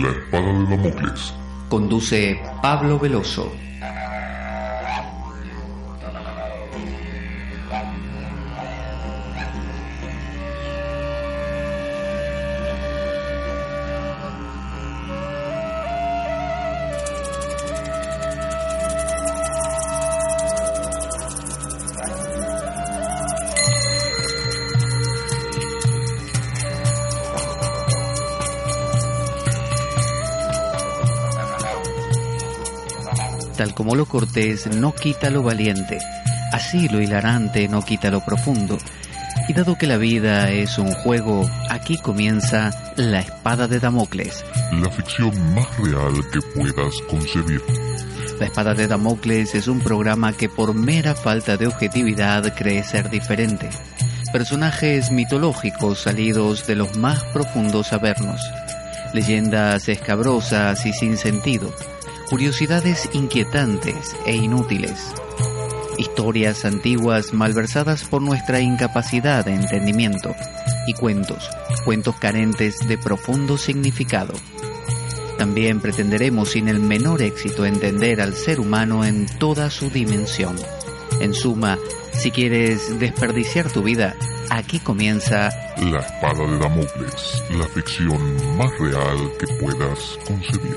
La espada de Damocles. Conduce Pablo Veloso. Como lo cortés no quita lo valiente, así lo hilarante no quita lo profundo. Y dado que la vida es un juego, aquí comienza La Espada de Damocles. La ficción más real que puedas concebir. La Espada de Damocles es un programa que por mera falta de objetividad cree ser diferente. Personajes mitológicos salidos de los más profundos avernos. Leyendas escabrosas y sin sentido curiosidades inquietantes e inútiles, historias antiguas malversadas por nuestra incapacidad de entendimiento y cuentos, cuentos carentes de profundo significado. También pretenderemos sin el menor éxito entender al ser humano en toda su dimensión. En suma, si quieres desperdiciar tu vida, aquí comienza La espada de Damocles, la ficción más real que puedas concebir.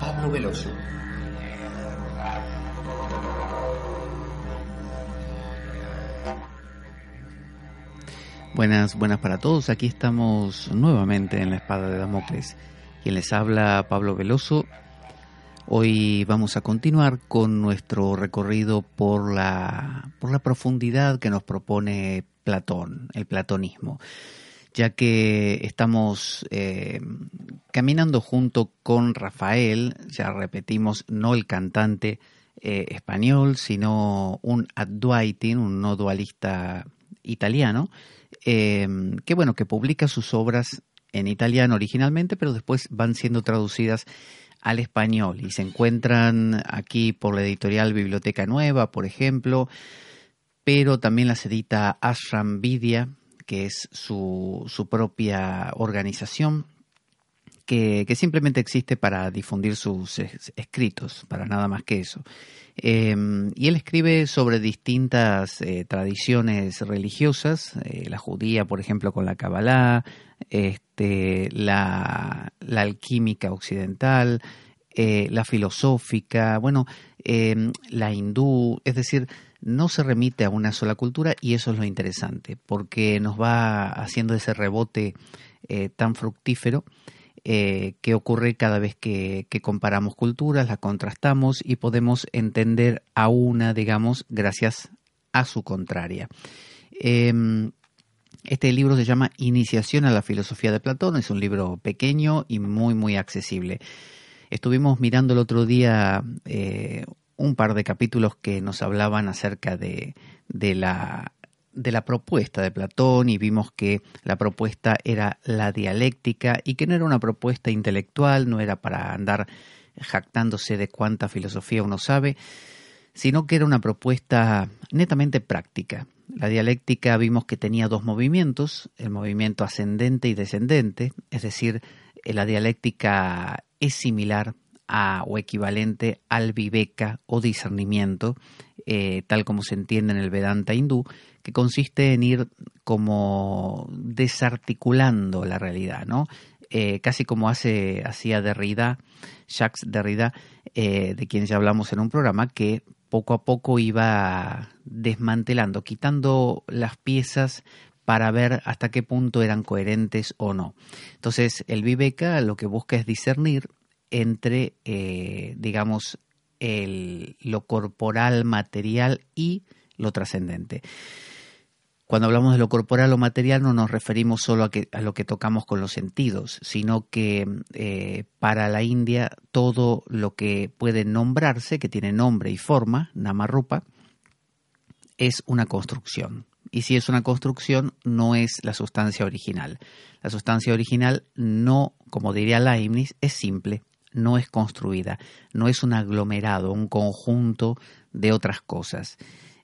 Pablo Veloso. Buenas, buenas para todos. Aquí estamos nuevamente en la espada de Damocles. Quien les habla, Pablo Veloso. Hoy vamos a continuar con nuestro recorrido por la, por la profundidad que nos propone Platón, el platonismo ya que estamos eh, caminando junto con Rafael, ya repetimos, no el cantante eh, español, sino un Adwaitin, un no dualista italiano, eh, que bueno, que publica sus obras en italiano originalmente, pero después van siendo traducidas al español y se encuentran aquí por la editorial Biblioteca Nueva, por ejemplo, pero también las edita Ashram Vidya, que es su, su propia organización, que, que, simplemente existe para difundir sus escritos, para nada más que eso. Eh, y él escribe sobre distintas eh, tradiciones religiosas, eh, la judía, por ejemplo, con la Kabbalah, este, la, la alquímica occidental, la filosófica, bueno, la hindú, es decir, no se remite a una sola cultura y eso es lo interesante, porque nos va haciendo ese rebote eh, tan fructífero eh, que ocurre cada vez que, comparamos culturas, las contrastamos y podemos entender a una, digamos, gracias a su contraria. Eh, este libro se llama Iniciación a la Filosofía de Platón, es un libro pequeño y muy, muy accesible. Estuvimos mirando el otro día eh, un par de capítulos que nos hablaban acerca de, de, la, de la propuesta de Platón y vimos que la propuesta era la dialéctica y que no era una propuesta intelectual, no era para andar jactándose de cuánta filosofía uno sabe, sino que era una propuesta netamente práctica. La dialéctica vimos que tenía dos movimientos, el movimiento ascendente y descendente, es decir, la dialéctica es similar o equivalente al viveka o discernimiento, eh, tal como se entiende en el Vedanta hindú, que consiste en ir como desarticulando la realidad, ¿no? Eh, casi como hace, hacía Derrida, Jacques Derrida, eh, de quien ya hablamos en un programa, que poco a poco iba desmantelando, quitando las piezas para ver hasta qué punto eran coherentes o no. Entonces, el Viveka lo que busca es discernir entre, eh, digamos, el, lo corporal, material y lo trascendente. Cuando hablamos de lo corporal o material no nos referimos solo a, lo que tocamos con los sentidos, sino que eh, para la India todo lo que puede nombrarse, que tiene nombre y forma, Namarupa, es una construcción. Y si es una construcción, no es la sustancia original. La sustancia original no, como diría Leibniz, es simple, no es construida, no es un aglomerado, un conjunto de otras cosas.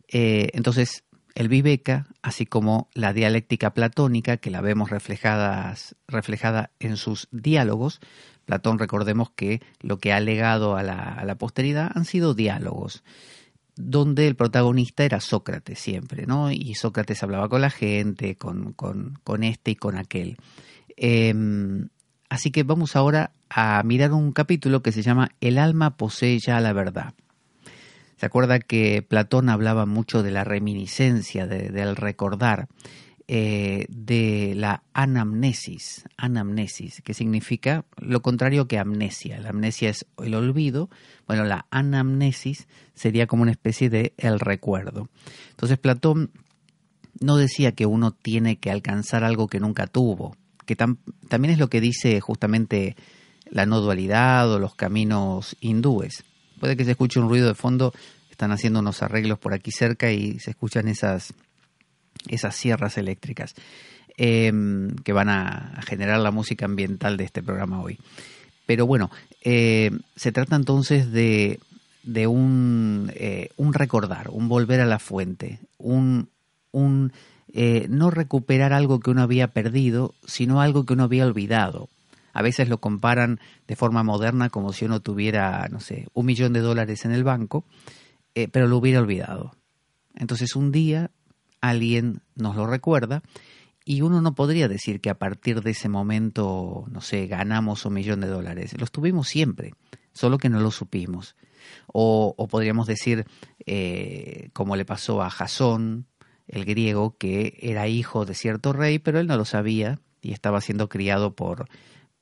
Eh, entonces, el Viveka, así como la dialéctica platónica, que la vemos reflejada en sus diálogos, Platón recordemos que lo que ha legado a la, posteridad han sido diálogos, donde el protagonista era Sócrates siempre, ¿no? Y Sócrates hablaba con la gente, con, este y con aquel. Em, así que vamos ahora a mirar un capítulo que se llama El alma posee ya la verdad. Se acuerda que Platón hablaba mucho de la reminiscencia, del recordar, eh, de la anamnesis, anamnesis, que significa lo contrario que amnesia. La amnesia es el olvido, bueno, la anamnesis sería como una especie de el recuerdo. Entonces Platón no decía que uno tiene que alcanzar algo que nunca tuvo, que también es lo que dice justamente la no dualidad o los caminos hindúes. Puede que se escuche un ruido de fondo, están haciendo unos arreglos por aquí cerca y se escuchan esas, esas sierras eléctricas em, que van a, generar la música ambiental de este programa hoy. Pero bueno, eh, se trata entonces de, de un, eh, un, recordar, un volver a la fuente, un, un eh, no recuperar algo que uno había perdido, sino algo que uno había olvidado. A veces lo comparan de forma moderna como si uno tuviera, no sé, un millón de dólares en el banco, eh, pero lo hubiera olvidado. Entonces un día alguien nos lo recuerda y uno no podría decir que a partir de ese momento, no sé, ganamos un millón de dólares. Los tuvimos siempre, solo que no lo supimos. O, podríamos decir, eh, como le pasó a Jasón, el griego, que era hijo de cierto rey, pero él no lo sabía y estaba siendo criado por,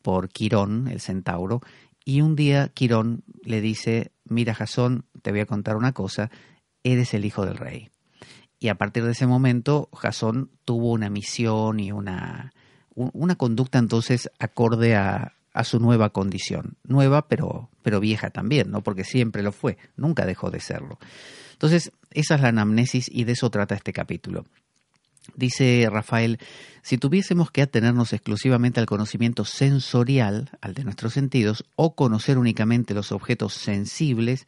por Quirón, el centauro, y un día Quirón le dice, mira Jasón, te voy a contar una cosa, eres el hijo del rey. Y a partir de ese momento, Jasón tuvo una misión y una, una conducta entonces acorde a, a su nueva condición. Nueva, pero, pero vieja también, ¿no? Porque siempre lo fue, nunca dejó de serlo. Entonces, esa es la anamnesis y de eso trata este capítulo. Dice Rafael, si tuviésemos que atenernos exclusivamente al conocimiento sensorial, al de nuestros sentidos, o conocer únicamente los objetos sensibles,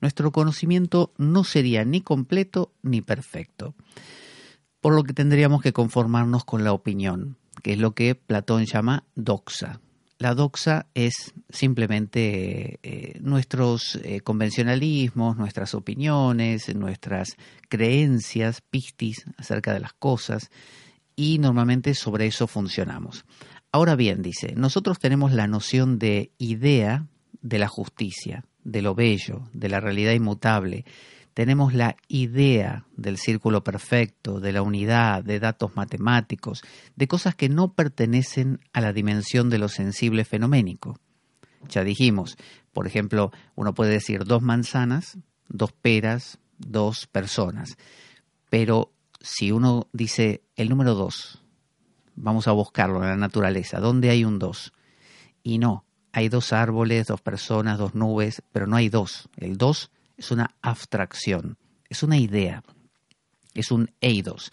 nuestro conocimiento no sería ni completo ni perfecto. Por lo que tendríamos que conformarnos con la opinión, que es lo que Platón llama doxa, la doxa es simplemente eh, nuestros eh, convencionalismos, nuestras opiniones, nuestras creencias, pistis acerca de las cosas, y normalmente sobre eso funcionamos. Ahora bien, dice, nosotros tenemos la noción de idea de la justicia, de lo bello, de la realidad inmutable, tenemos la idea del círculo perfecto, de la unidad, de datos matemáticos, de cosas que no pertenecen a la dimensión de lo sensible fenoménico. Ya dijimos, por ejemplo, uno puede decir dos manzanas, dos peras, dos personas, pero si uno dice el número dos, vamos a buscarlo en la naturaleza, ¿dónde hay un dos? Y no, hay dos árboles, dos personas, dos nubes, pero no hay dos. El dos es una abstracción, es una idea, es un eidos.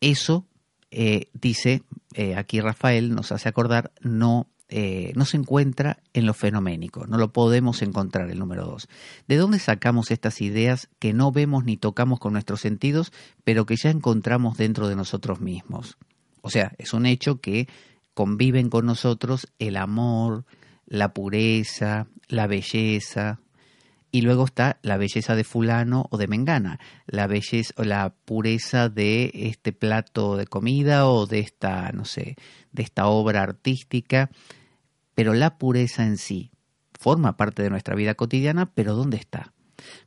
Eso, eh, dice eh, aquí Rafael, nos hace acordar, no, eh, no se encuentra en lo fenoménico, no lo podemos encontrar el número dos. ¿De dónde sacamos estas ideas que no vemos ni tocamos con nuestros sentidos, pero que ya encontramos dentro de nosotros mismos? O sea, es un hecho que conviven con nosotros el amor, la pureza, la belleza, y luego está la belleza de fulano o de mengana, la belleza o la pureza de este plato de comida o de esta, no sé, de esta obra artística, pero la pureza en sí forma parte de nuestra vida cotidiana, pero ¿dónde está?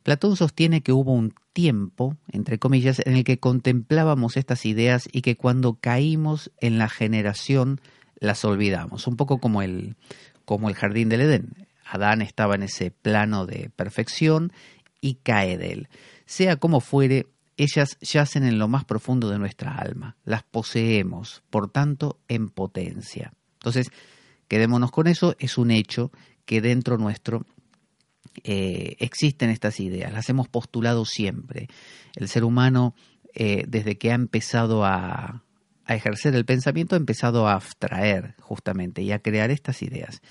Platón sostiene que hubo un tiempo, entre comillas, en el que contemplábamos estas ideas y que cuando caímos en la generación las olvidamos, un poco como el, como el jardín del Edén. Adán estaba en ese plano de perfección y cae de él. Sea como fuere, ellas yacen en lo más profundo de nuestra alma, las poseemos, por tanto, en potencia. Entonces, quedémonos con eso, es un hecho que dentro nuestro eh, existen estas ideas, las hemos postulado siempre. El ser humano, eh, desde que ha empezado a, a ejercer el pensamiento, ha empezado a abstraer justamente y a crear estas ideas.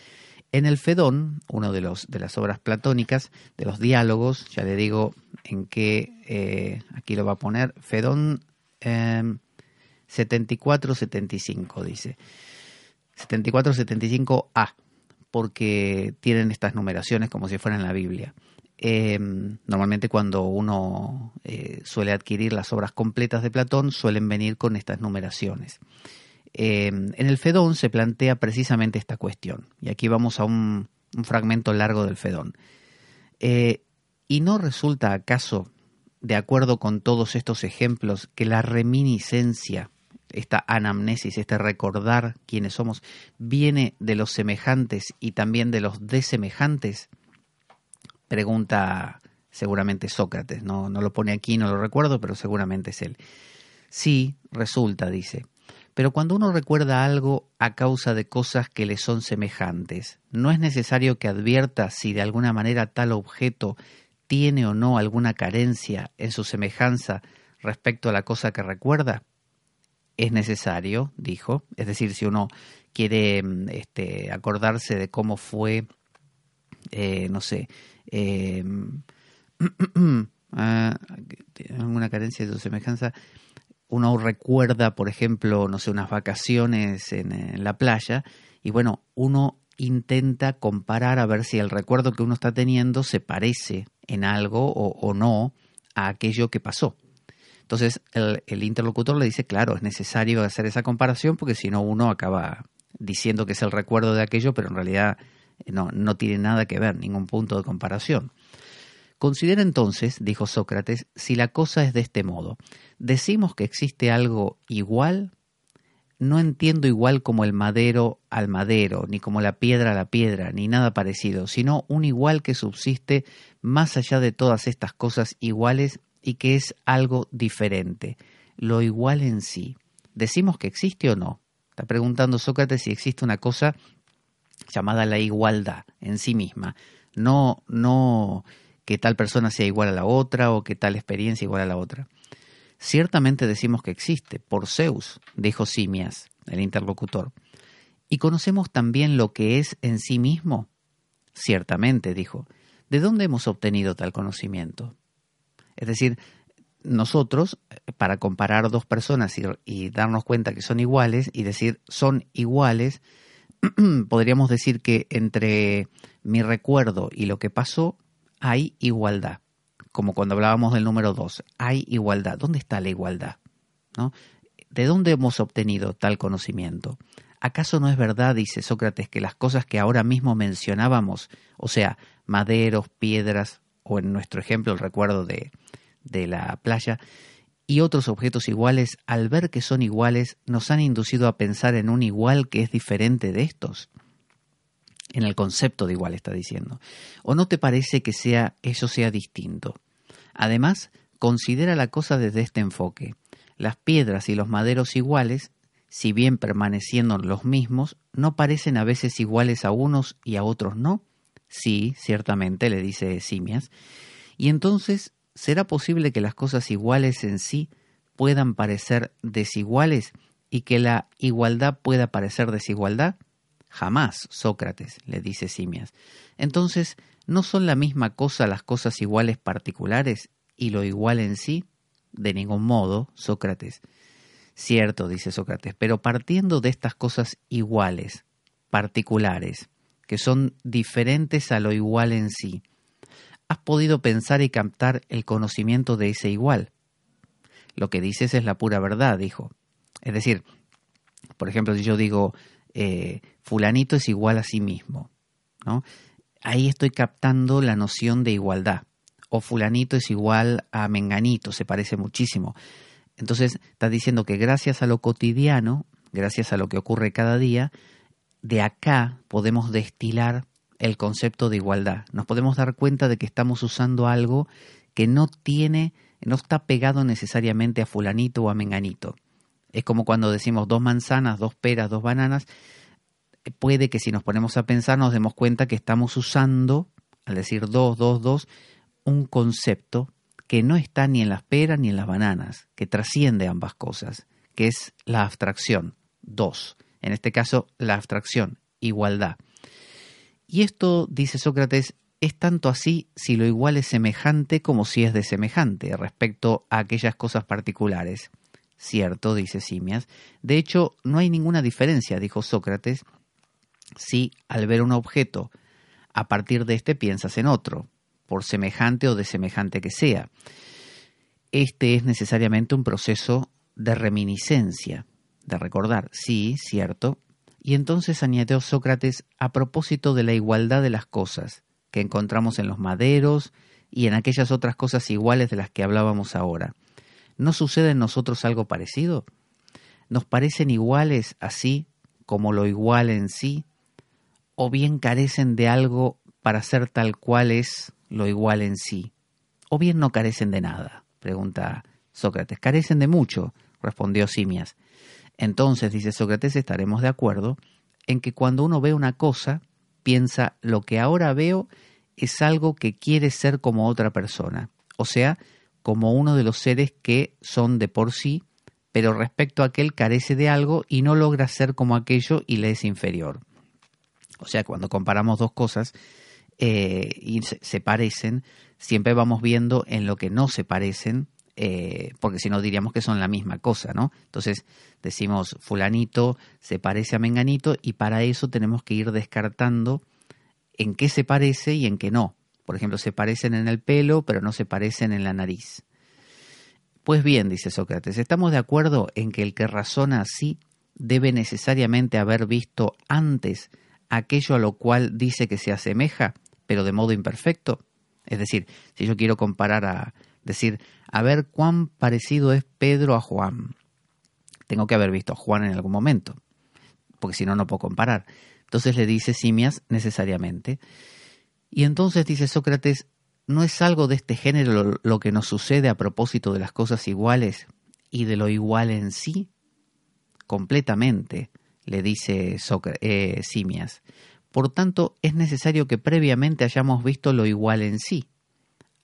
En el Fedón, uno de, los, de las obras platónicas, de los diálogos, ya le digo en qué, eh, aquí lo va a poner, Fedón 74-75 em, dice. 74-75A, porque tienen estas numeraciones como si fueran la Biblia. Em, normalmente cuando uno eh, suele adquirir las obras completas de Platón suelen venir con estas numeraciones. Em, en el Fedón se plantea precisamente esta cuestión, y aquí vamos a un, fragmento largo del Fedón. Eh, ¿Y no resulta acaso, de acuerdo con todos estos ejemplos, que la reminiscencia, esta anamnesis, este recordar quiénes somos, viene de los semejantes y también de los desemejantes? Pregunta seguramente Sócrates, no, no lo pone aquí, no lo recuerdo, pero seguramente es él. Sí, resulta, dice. Pero cuando uno recuerda algo a causa de cosas que le son semejantes, ¿no es necesario que advierta si de alguna manera tal objeto tiene o no alguna carencia en su semejanza respecto a la cosa que recuerda? Es necesario, dijo, es decir, si uno quiere mm, este, acordarse de cómo fue, eh, no sé, eh, alguna carencia de su semejanza, uno recuerda, por ejemplo, no sé, unas vacaciones en, la playa y bueno, uno intenta comparar a ver si el recuerdo que uno está teniendo se parece en algo o, no a aquello que pasó. Entonces el, el, interlocutor le dice, claro, es necesario hacer esa comparación porque si no uno acaba diciendo que es el recuerdo de aquello, pero en realidad no, no tiene nada que ver, ningún punto de comparación. Considera entonces, dijo Sócrates, si la cosa es de este modo. Decimos que existe algo igual, no entiendo igual como el madero al madero, ni como la piedra a la piedra, ni nada parecido, sino un igual que subsiste más allá de todas estas cosas iguales y que es algo diferente, lo igual en sí. ¿Decimos que existe o no? Está preguntando Sócrates si existe una cosa llamada la igualdad en sí misma, no, no que tal persona sea igual a la otra o que tal experiencia igual a la otra. Ciertamente decimos que existe, por Zeus, dijo Simias, el interlocutor. ¿Y conocemos también lo que es en sí mismo? Ciertamente, dijo. ¿De dónde hemos obtenido tal conocimiento? Es decir, nosotros, para comparar dos personas y, y darnos cuenta que son iguales y decir son iguales, podríamos decir que entre mi recuerdo y lo que pasó hay igualdad. Como cuando hablábamos del número dos, hay igualdad. ¿Dónde está la igualdad? ¿De dónde hemos obtenido tal conocimiento? ¿Acaso no es verdad, dice Sócrates, que las cosas que ahora mismo mencionábamos, o sea, maderos, piedras, o en nuestro ejemplo el recuerdo de, de la playa, y otros objetos iguales, al ver que son iguales, nos han inducido a pensar en un igual que es diferente de estos? En el concepto de igual está diciendo. ¿O no te parece que sea eso sea distinto? Además, considera la cosa desde este enfoque. Las piedras y los maderos iguales, si bien permaneciendo los mismos, ¿no parecen a veces iguales a unos y a otros no? Sí, ciertamente, le dice Simias. Y entonces, ¿será posible que las cosas iguales en sí puedan parecer desiguales y que la igualdad pueda parecer desigualdad? Jamás, Sócrates, le dice Simias. Entonces, ¿no son la misma cosa las cosas iguales particulares y lo igual en sí? De ningún modo, Sócrates. Cierto, dice Sócrates, pero partiendo de estas cosas iguales, particulares, que son diferentes a lo igual en sí, has podido pensar y captar el conocimiento de ese igual. Lo que dices es la pura verdad, dijo. Es decir, por ejemplo, si yo digo, eh, fulanito es igual a sí mismo. ¿no? Ahí estoy captando la noción de igualdad. O fulanito es igual a menganito, se parece muchísimo. Entonces está diciendo que gracias a lo cotidiano, gracias a lo que ocurre cada día, de acá podemos destilar el concepto de igualdad. Nos podemos dar cuenta de que estamos usando algo que no tiene no está pegado necesariamente a fulanito o a menganito. Es como cuando decimos dos manzanas, dos peras, dos bananas. Puede que si nos ponemos a pensar nos demos cuenta que estamos usando, al decir dos, dos, dos, un concepto que no está ni en las peras ni en las bananas, que trasciende ambas cosas, que es la abstracción, dos. En este caso, la abstracción, igualdad. Y esto, dice Sócrates, es tanto así si lo igual es semejante como si es de semejante respecto a aquellas cosas particulares. Cierto, dice Simias. De hecho, no hay ninguna diferencia, dijo Sócrates, si al ver un objeto, a partir de este piensas en otro por semejante o de semejante que sea. Este es necesariamente un proceso de reminiscencia, de recordar, sí, cierto. Y entonces añadió Sócrates a propósito de la igualdad de las cosas que encontramos en los maderos y en aquellas otras cosas iguales de las que hablábamos ahora. ¿No sucede en nosotros algo parecido? ¿Nos parecen iguales así como lo igual en sí? ¿O bien carecen de algo para ser tal cual es lo igual en sí? ¿O bien no carecen de nada? pregunta Sócrates. Carecen de mucho, respondió Simias. Entonces, dice Sócrates, estaremos de acuerdo en que cuando uno ve una cosa, piensa lo que ahora veo es algo que quiere ser como otra persona, o sea, como uno de los seres que son de por sí, pero respecto a aquel carece de algo y no logra ser como aquello y le es inferior. O sea, cuando comparamos dos cosas, eh, y se, parecen, siempre vamos viendo en lo que no se parecen, eh, porque si no diríamos que son la misma cosa, ¿no? Entonces decimos fulanito se parece a menganito y para eso tenemos que ir descartando en qué se parece y en qué no. Por ejemplo, se parecen en el pelo, pero no se parecen en la nariz. Pues bien, dice Sócrates, estamos de acuerdo en que el que razona así debe necesariamente haber visto antes aquello a lo cual dice que se asemeja pero de modo imperfecto. Es decir, si yo quiero comparar a decir, a ver cuán parecido es Pedro a Juan, tengo que haber visto a Juan en algún momento, porque si no, no puedo comparar. Entonces le dice Simias necesariamente. Y entonces dice Sócrates, ¿no es algo de este género lo, que nos sucede a propósito de las cosas iguales y de lo igual en sí? Completamente, le dice eh, Simias. Por tanto, es necesario que previamente hayamos visto lo igual en sí,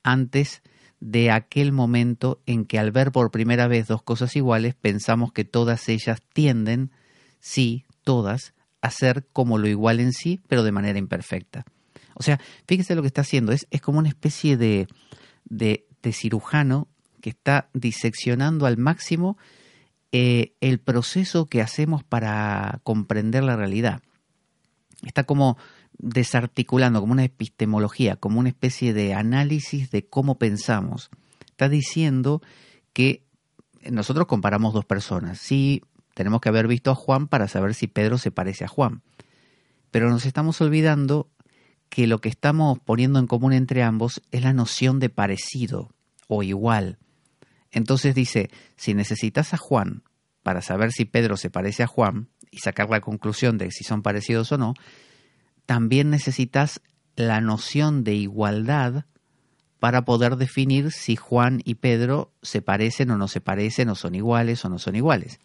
antes de aquel momento en que al ver por primera vez dos cosas iguales pensamos que todas ellas tienden, sí, todas, a ser como lo igual en sí, pero de manera imperfecta. O sea, fíjese lo que está haciendo, es, es como una especie de, de, cirujano que está diseccionando al máximo eh, el proceso que hacemos para comprender la realidad está como desarticulando, como una epistemología, como una especie de análisis de cómo pensamos. Está diciendo que nosotros comparamos dos personas. Sí, tenemos que haber visto a Juan para saber si Pedro se parece a Juan. Pero nos estamos olvidando que lo que estamos poniendo en común entre ambos es la noción de parecido o igual. Entonces dice, si necesitas a Juan para saber si Pedro se parece a Juan, y sacar la conclusión de si son parecidos o no, también necesitas la noción de igualdad para poder definir si Juan y Pedro se parecen o no se parecen, o son iguales o no son iguales.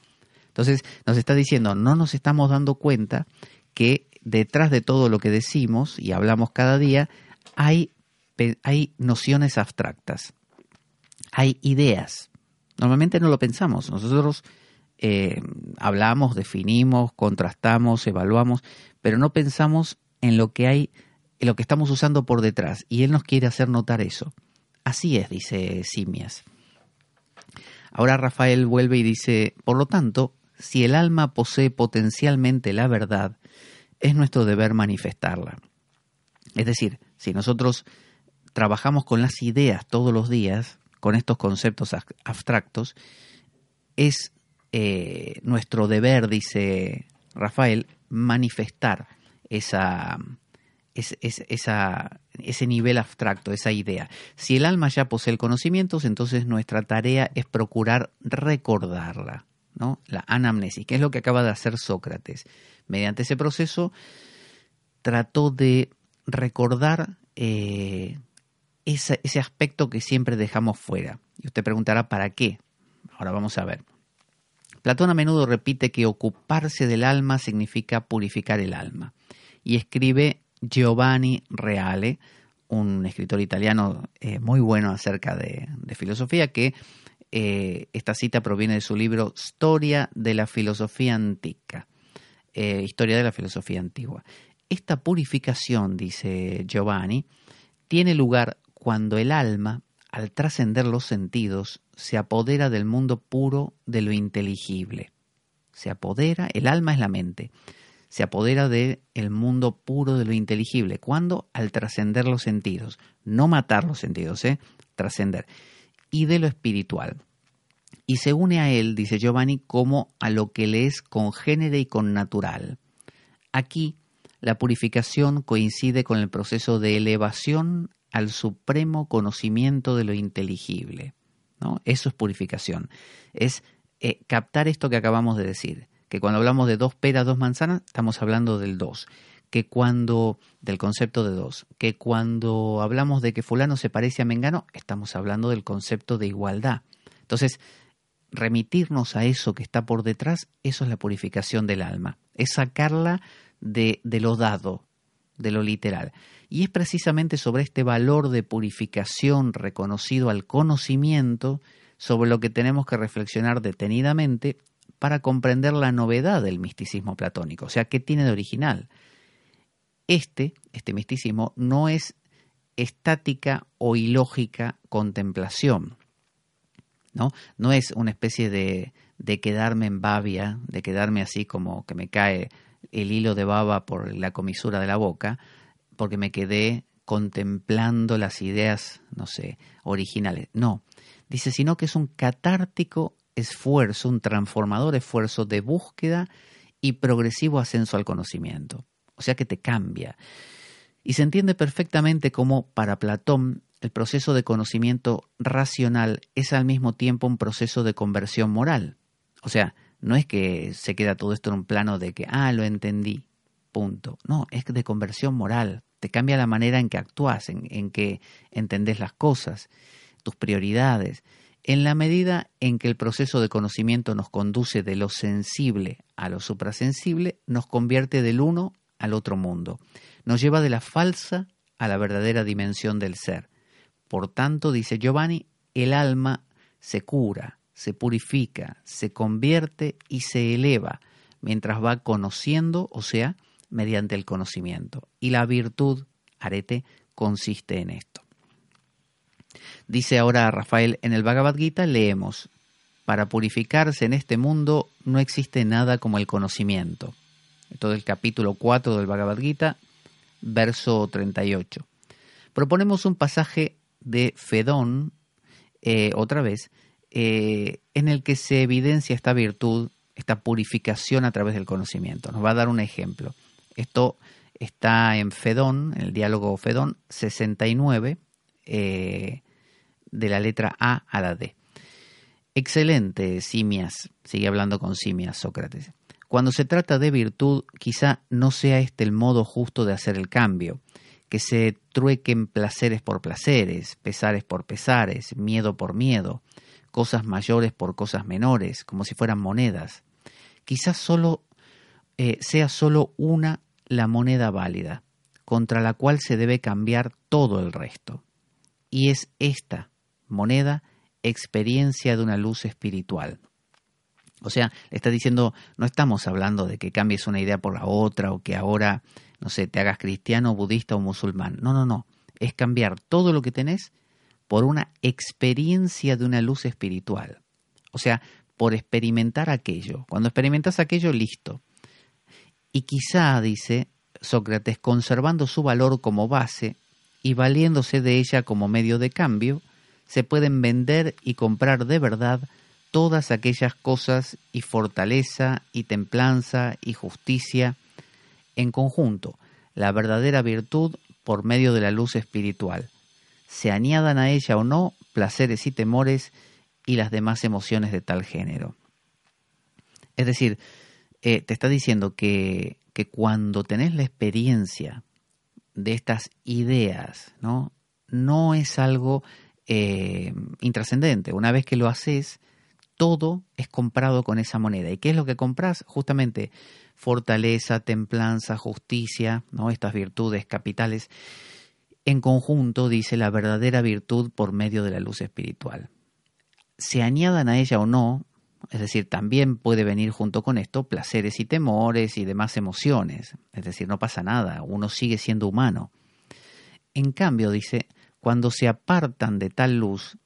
Entonces nos está diciendo, no nos estamos dando cuenta que detrás de todo lo que decimos y hablamos cada día hay, hay nociones abstractas, hay ideas. Normalmente no lo pensamos, nosotros eh, hablamos, definimos, contrastamos, evaluamos, pero no pensamos en lo que hay, en lo que estamos usando por detrás. Y él nos quiere hacer notar eso. Así es, dice Simias. Ahora Rafael vuelve y dice, por lo tanto, si el alma posee potencialmente la verdad, es nuestro deber manifestarla. Es decir, si nosotros trabajamos con las ideas todos los días, con estos conceptos abstractos, es eh, nuestro deber, dice Rafael, manifestar esa, esa, ese nivel abstracto, esa idea. Si el alma ya posee el conocimiento, entonces nuestra tarea es procurar recordarla, ¿no? La anamnesis, que es lo que acaba de hacer Sócrates. Mediante ese proceso trató de recordar eh, ese, aspecto que siempre dejamos fuera. Y usted preguntará, ¿para qué? Ahora vamos a ver. Platón a menudo repite que ocuparse del alma significa purificar el alma. Y escribe Giovanni Reale, un escritor italiano eh, muy bueno acerca de, filosofía, que eh, esta cita proviene de su libro Historia de la Filosofía Antica, eh, Historia de la Filosofía Antigua. Esta purificación, dice Giovanni, tiene lugar cuando el alma, al trascender los sentidos, se apodera del mundo puro de lo inteligible. Se apodera, el alma es la mente, se apodera del el mundo puro de lo inteligible. ¿Cuándo? Al trascender los sentidos. No matar los sentidos, ¿eh? Trascender. Y de lo espiritual. Y se une a él, dice Giovanni, como a lo que le es congénere y con natural. Aquí, la purificación coincide con el proceso de elevación al supremo conocimiento de lo inteligible. ¿no? Eso es purificación. Es eh, captar esto que acabamos de decir que cuando hablamos de dos peras, dos manzanas, estamos hablando del dos, que cuando, del concepto de dos, que cuando hablamos de que fulano se parece a Mengano, estamos hablando del concepto de igualdad. Entonces, remitirnos a eso que está por detrás, eso es la purificación del alma, es sacarla de, de lo dado, de lo literal. Y es precisamente sobre este valor de purificación reconocido al conocimiento sobre lo que tenemos que reflexionar detenidamente para comprender la novedad del misticismo platónico, o sea, ¿qué tiene de original? Este, este misticismo, no es estática o ilógica contemplación, ¿no? No es una especie de, de quedarme en babia, de quedarme así como que me cae el hilo de baba por la comisura de la boca, porque me quedé contemplando las ideas, no sé, originales. No, dice, sino que es un catártico esfuerzo, un transformador esfuerzo de búsqueda y progresivo ascenso al conocimiento. O sea que te cambia. Y se entiende perfectamente cómo para Platón el proceso de conocimiento racional es al mismo tiempo un proceso de conversión moral. O sea, no es que se queda todo esto en un plano de que, ah, lo entendí, punto. No, es de conversión moral. Te cambia la manera en que actúas, en, en que entendés las cosas, tus prioridades en la medida en que el proceso de conocimiento nos conduce de lo sensible a lo suprasensible, nos convierte del uno al otro mundo, nos lleva de la falsa a la verdadera dimensión del ser. Por tanto, dice Giovanni, el alma se cura, se purifica, se convierte y se eleva mientras va conociendo, o sea, mediante el conocimiento. Y la virtud, arete, consiste en esto. Dice ahora Rafael, en el Bhagavad Gita leemos, para purificarse en este mundo no existe nada como el conocimiento. Todo el capítulo 4 del Bhagavad Gita, verso 38. Proponemos un pasaje de Fedón, eh, otra vez, eh, en el que se evidencia esta virtud, esta purificación a través del conocimiento. Nos va a dar un ejemplo. Esto está en Fedón, en el diálogo Fedón 69, eh, de la letra A a la D. Excelente, Simias. Sigue hablando con Simias, Sócrates. Cuando se trata de virtud, quizá no sea este el modo justo de hacer el cambio, que se truequen placeres por placeres, pesares por pesares, miedo por miedo, cosas mayores por cosas menores, como si fueran monedas. Quizás solo eh, sea solo una la moneda válida, contra la cual se debe cambiar todo el resto. Y es esta moneda, experiencia de una luz espiritual. O sea, le está diciendo, no estamos hablando de que cambies una idea por la otra o que ahora, no sé, te hagas cristiano, budista o musulmán. No, no, no. Es cambiar todo lo que tenés por una experiencia de una luz espiritual. O sea, por experimentar aquello. Cuando experimentas aquello, listo. Y quizá, dice Sócrates, conservando su valor como base y valiéndose de ella como medio de cambio, se pueden vender y comprar de verdad todas aquellas cosas y fortaleza y templanza y justicia en conjunto, la verdadera virtud por medio de la luz espiritual. Se añadan a ella o no placeres y temores y las demás emociones de tal género. Es decir, eh, te está diciendo que, que cuando tenés la experiencia de estas ideas, ¿no? no es algo eh, intrascendente. Una vez que lo haces, todo es comprado con esa moneda. ¿Y qué es lo que compras? Justamente fortaleza, templanza, justicia, ¿no? estas virtudes capitales. En conjunto, dice la verdadera virtud por medio de la luz espiritual. Se añadan a ella o no, es decir, también puede venir junto con esto placeres y temores y demás emociones. Es decir, no pasa nada, uno sigue siendo humano. En cambio, dice, cuando se apartan de tal luz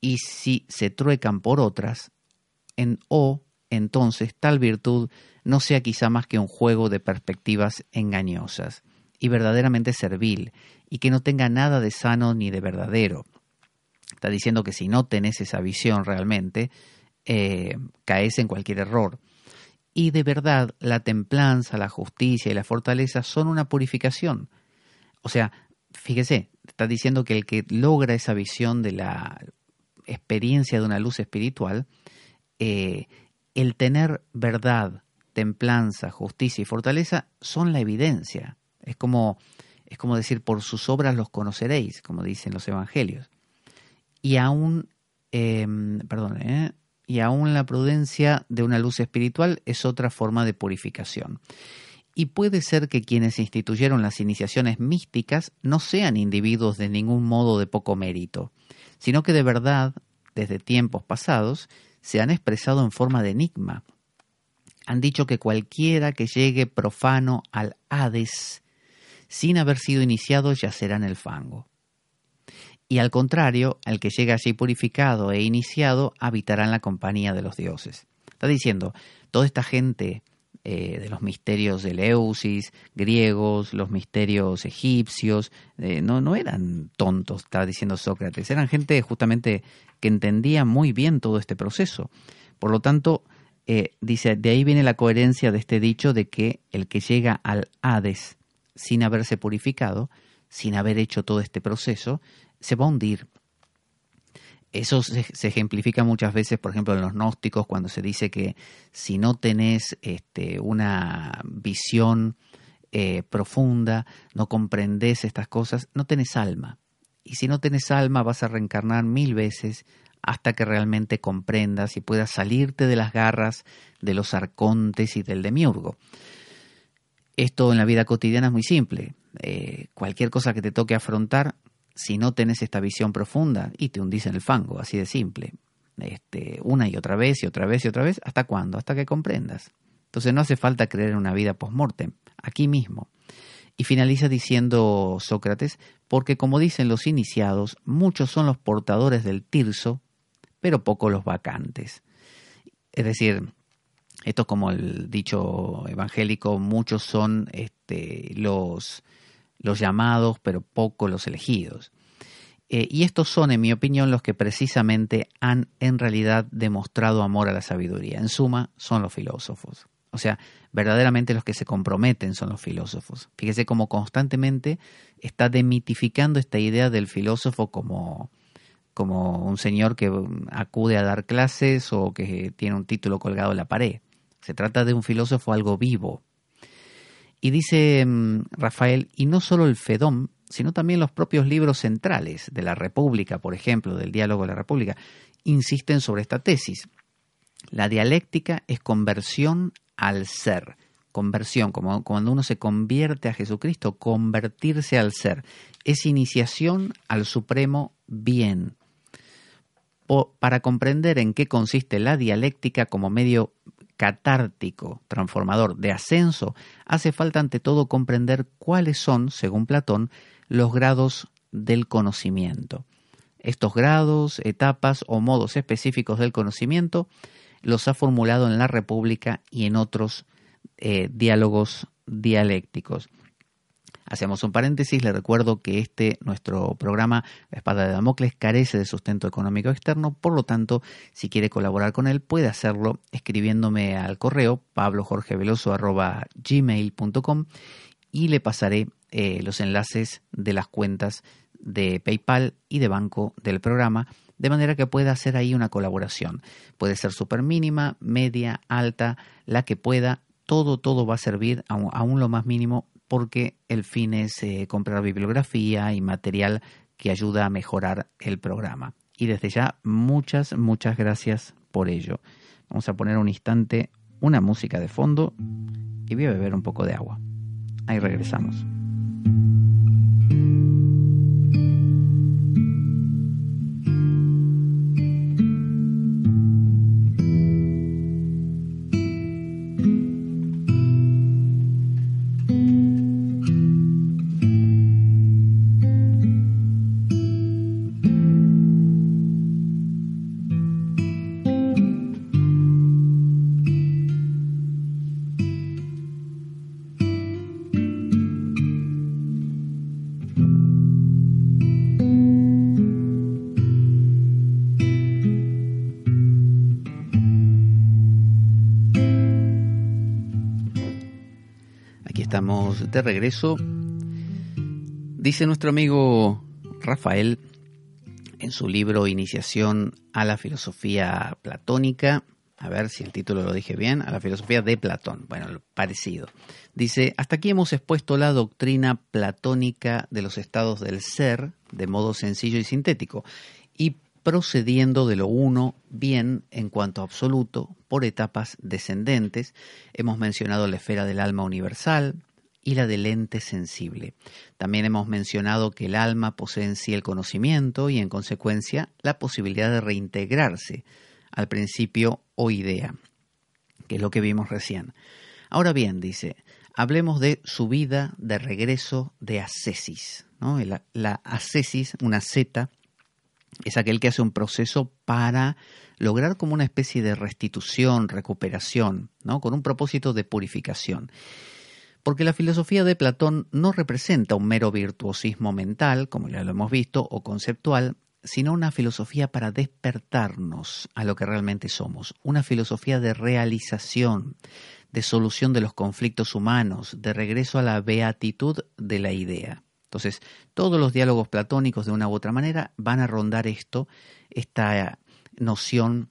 y si se truecan por otras, en o entonces tal virtud no sea quizá más que un juego de perspectivas engañosas y verdaderamente servil, y que no tenga nada de sano ni de verdadero. Está diciendo que si no tenés esa visión realmente, eh, caes en cualquier error. Y de verdad, la templanza, la justicia y la fortaleza son una purificación. O sea, fíjese, está diciendo que el que logra esa visión de la experiencia de una luz espiritual, eh, el tener verdad, templanza, justicia y fortaleza son la evidencia. Es como, es como decir, por sus obras los conoceréis, como dicen los evangelios. Y aún, em, perdón, eh, y aún la prudencia de una luz espiritual es otra forma de purificación. Y puede ser que quienes instituyeron las iniciaciones místicas no sean individuos de ningún modo de poco mérito, sino que de verdad, desde tiempos pasados, se han expresado en forma de enigma. Han dicho que cualquiera que llegue profano al Hades, sin haber sido iniciado, yacerá en el fango y al contrario, el que llega allí purificado e iniciado habitará en la compañía de los dioses. Está diciendo, toda esta gente eh, de los misterios de Leusis, griegos, los misterios egipcios, eh, no, no eran tontos, está diciendo Sócrates, eran gente justamente que entendía muy bien todo este proceso. Por lo tanto, eh, dice, de ahí viene la coherencia de este dicho de que el que llega al Hades sin haberse purificado, sin haber hecho todo este proceso, se va a hundir. Eso se, ejemplifica muchas veces, por ejemplo, en los gnósticos, cuando se dice que si no tenés este, una visión eh, profunda, no comprendés estas cosas, no tenés alma. Y si no tenés alma, vas a reencarnar mil veces hasta que realmente comprendas y puedas salirte de las garras de los arcontes y del demiurgo. Esto en la vida cotidiana es muy simple. Eh, cualquier cosa que te toque afrontar, si no tenés esta visión profunda y te hundís en el fango, así de simple. Este, una y otra vez y otra vez y otra vez, ¿hasta cuándo? Hasta que comprendas. Entonces no hace falta creer en una vida post-mortem, aquí mismo. Y finaliza diciendo Sócrates, porque como dicen los iniciados, muchos son los portadores del tirso, pero pocos los vacantes. Es decir, esto es como el dicho evangélico, muchos son este, los los llamados, pero poco los elegidos. Eh, y estos son, en mi opinión, los que precisamente han en realidad demostrado amor a la sabiduría. En suma, son los filósofos. O sea, verdaderamente los que se comprometen son los filósofos. Fíjese cómo constantemente está demitificando esta idea del filósofo como, como un señor que acude a dar clases o que tiene un título colgado en la pared. Se trata de un filósofo algo vivo, y dice mm, Rafael, y no solo el FEDOM, sino también los propios libros centrales de la República, por ejemplo, del Diálogo de la República, insisten sobre esta tesis. La dialéctica es conversión al ser. Conversión, como cuando uno se convierte a Jesucristo, convertirse al ser. Es iniciación al supremo bien. Para comprender en qué consiste la dialéctica como medio catártico, transformador, de ascenso, hace falta ante todo comprender cuáles son, según Platón, los grados del conocimiento. Estos grados, etapas o modos específicos del conocimiento los ha formulado en la República y en otros eh, diálogos dialécticos. Hacemos un paréntesis, le recuerdo que este, nuestro programa, La Espada de Damocles, carece de sustento económico externo, por lo tanto, si quiere colaborar con él, puede hacerlo escribiéndome al correo pablojorgeveloso.gmail.com y le pasaré eh, los enlaces de las cuentas de PayPal y de banco del programa, de manera que pueda hacer ahí una colaboración. Puede ser súper mínima, media, alta, la que pueda, todo, todo va a servir, aún, aún lo más mínimo, porque el fin es eh, comprar bibliografía y material que ayuda a mejorar el programa. Y desde ya, muchas, muchas gracias por ello. Vamos a poner un instante una música de fondo y voy a beber un poco de agua. Ahí regresamos. De regreso. Dice nuestro amigo Rafael en su libro Iniciación a la filosofía platónica, a ver si el título lo dije bien, a la filosofía de Platón, bueno, parecido. Dice, hasta aquí hemos expuesto la doctrina platónica de los estados del ser de modo sencillo y sintético, y procediendo de lo uno bien en cuanto absoluto por etapas descendentes. Hemos mencionado la esfera del alma universal, y la del ente sensible. También hemos mencionado que el alma posee en sí el conocimiento y en consecuencia la posibilidad de reintegrarse al principio o idea, que es lo que vimos recién. Ahora bien, dice, hablemos de subida de regreso de ascesis. ¿no? La, la ascesis, una Z, es aquel que hace un proceso para lograr como una especie de restitución, recuperación, ¿no? con un propósito de purificación porque la filosofía de Platón no representa un mero virtuosismo mental, como ya lo hemos visto, o conceptual, sino una filosofía para despertarnos a lo que realmente somos, una filosofía de realización, de solución de los conflictos humanos, de regreso a la beatitud de la idea. Entonces, todos los diálogos platónicos de una u otra manera van a rondar esto, esta noción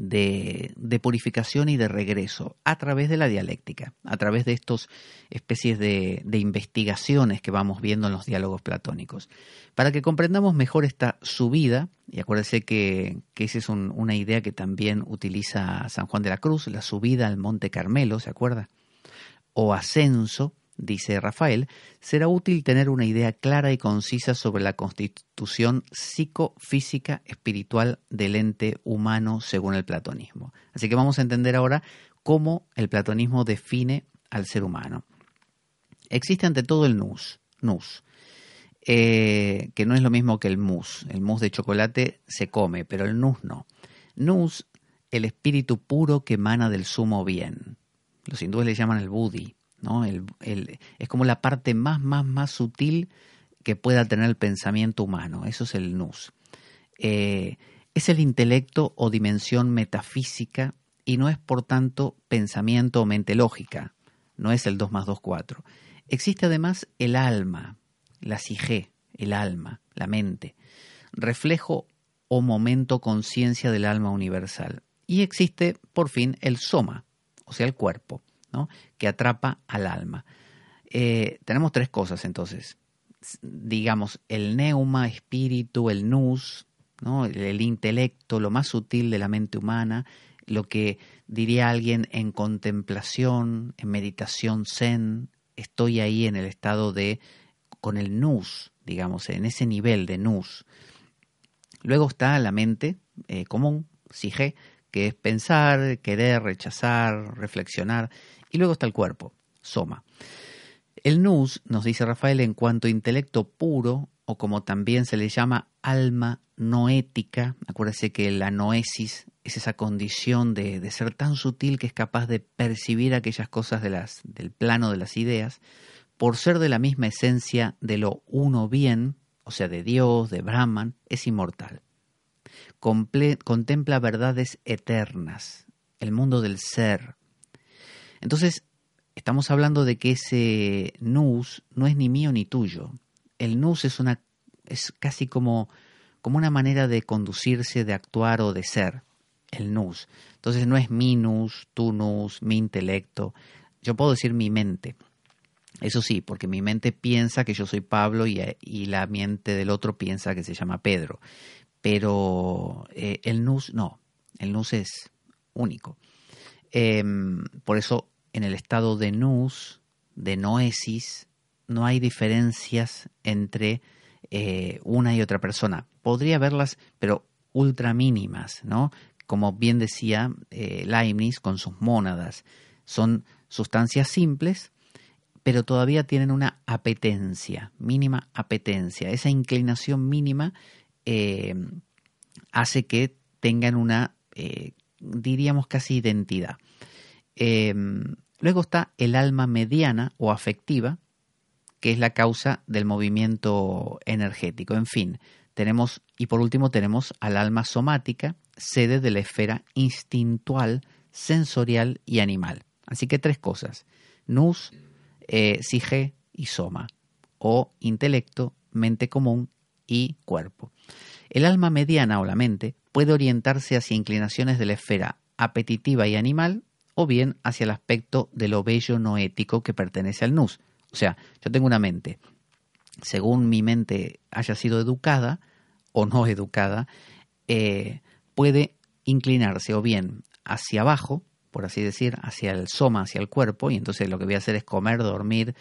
de, purificación y de regreso a través de la dialéctica, a través de estas especies de, investigaciones que vamos viendo en los diálogos platónicos. Para que comprendamos mejor esta subida, y acuérdense que, esa es una idea que también utiliza San Juan de la Cruz, la subida al Monte Carmelo, ¿se acuerda? O ascenso, dice Rafael, será útil tener una idea clara y concisa sobre la constitución psicofísica espiritual del ente humano según el platonismo. Así que vamos a entender ahora cómo el platonismo define al ser humano. Existe ante todo el nous, nous eh, que no es lo mismo que el mousse. El mousse de chocolate se come, pero el nous no. Nous, el espíritu puro que emana del sumo bien. Los hindúes le llaman el buddhi ¿no? Es como la parte más, más, más sutil que pueda tener el pensamiento humano. Eso es el nous. Eh, es el intelecto o dimensión metafísica y no es por tanto pensamiento o mente lógica. No es el 2 más 2, 4. Existe además el alma, la sige, el alma, la mente, reflejo o momento conciencia del alma universal. Y existe, por fin, el soma, o sea, el cuerpo que atrapa al alma. Eh, tenemos tres cosas entonces. Digamos, el neuma, espíritu, el nous, ¿no? el, intelecto, lo más sutil de la mente humana, lo que diría alguien en contemplación, en meditación zen, estoy ahí en el estado de, con el nous, digamos, en ese nivel de nous. Luego está la mente eh, común, sige, que es pensar, querer, rechazar, reflexionar. Y luego está el cuerpo, soma. El nous, nos dice Rafael, en cuanto a intelecto puro, o como también se le llama alma noética, acuérdese que la noesis es esa condición de, de, ser tan sutil que es capaz de percibir aquellas cosas de las, del plano de las ideas, por ser de la misma esencia de lo uno bien, o sea, de Dios, de Brahman, es inmortal. contempla verdades eternas, el mundo del ser, entonces, estamos hablando de que ese nous no es ni mío ni tuyo. El nous es una es casi como como una manera de conducirse, de actuar o de ser, el nous. Entonces no es mi nous, tu nous, mi intelecto. Yo puedo decir mi mente. Eso sí, porque mi mente piensa que yo soy Pablo y, y la mente del otro piensa que se llama Pedro. Pero eh, el nus no, el nus es único. Em, por eso en el estado de nus, de noesis, no hay diferencias entre eh, una y otra persona. Podría haberlas, pero ultra mínimas, ¿no? Como bien decía eh, Leibniz con sus mónadas. Son sustancias simples, pero todavía tienen una apetencia, mínima apetencia. Esa inclinación mínima eh, hace que tengan una, eh, diríamos casi identidad. Luego está el alma mediana o afectiva, que es la causa del movimiento energético. En fin, tenemos, y por último tenemos al alma somática, sede de la esfera instintual, sensorial y animal. Así que tres cosas, nus, eh, sige y soma, o intelecto, mente común y cuerpo. El alma mediana o la mente puede orientarse hacia inclinaciones de la esfera apetitiva y animal o bien hacia el aspecto de lo bello no ético que pertenece al nus, o sea, yo tengo una mente. Según mi mente haya sido educada o no educada, eh, puede inclinarse o bien hacia abajo, por así decir, hacia el soma, hacia el cuerpo, y entonces lo que voy a hacer es comer, dormir,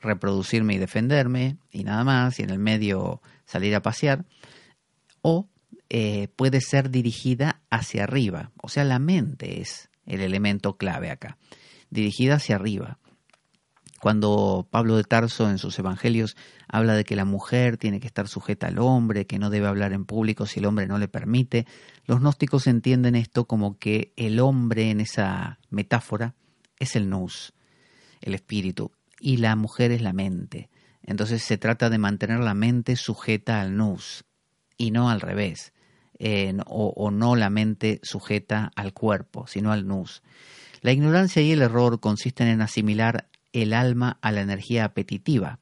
reproducirme y defenderme, y nada más, y en el medio salir a pasear, o eh, puede ser dirigida hacia arriba, o sea, la mente es el elemento clave acá, dirigida hacia arriba. Cuando Pablo de Tarso en sus evangelios habla de que la mujer tiene que estar sujeta al hombre, que no debe hablar en público si el hombre no le permite, los gnósticos entienden esto como que el hombre en esa metáfora es el nous, el espíritu, y la mujer es la mente. Entonces se trata de mantener la mente sujeta al nous y no al revés, o, no la mente sujeta al cuerpo, sino al nous. La ignorancia y el error consisten en asimilar el alma a la energía apetitiva,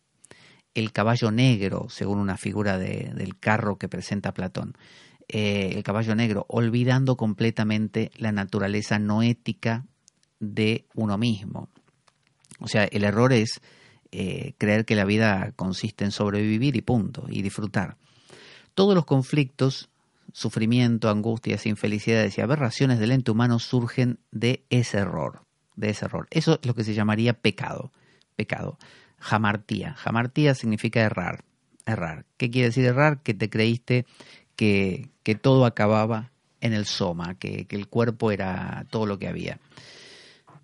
el caballo negro, según una figura del carro que presenta Platón, eh, el caballo negro, olvidando completamente la naturaleza noética de uno mismo. O sea, el error es eh, creer que la vida consiste en sobrevivir y punto, y disfrutar. Todos los conflictos, sufrimiento, angustias, infelicidades y aberraciones del ente humano surgen de ese error de ese error. Eso es lo que se llamaría pecado. Pecado. Jamartía. Jamartía significa errar. Errar. ¿Qué quiere decir errar? Que te creíste que, que todo acababa en el soma, que, que el cuerpo era todo lo que había.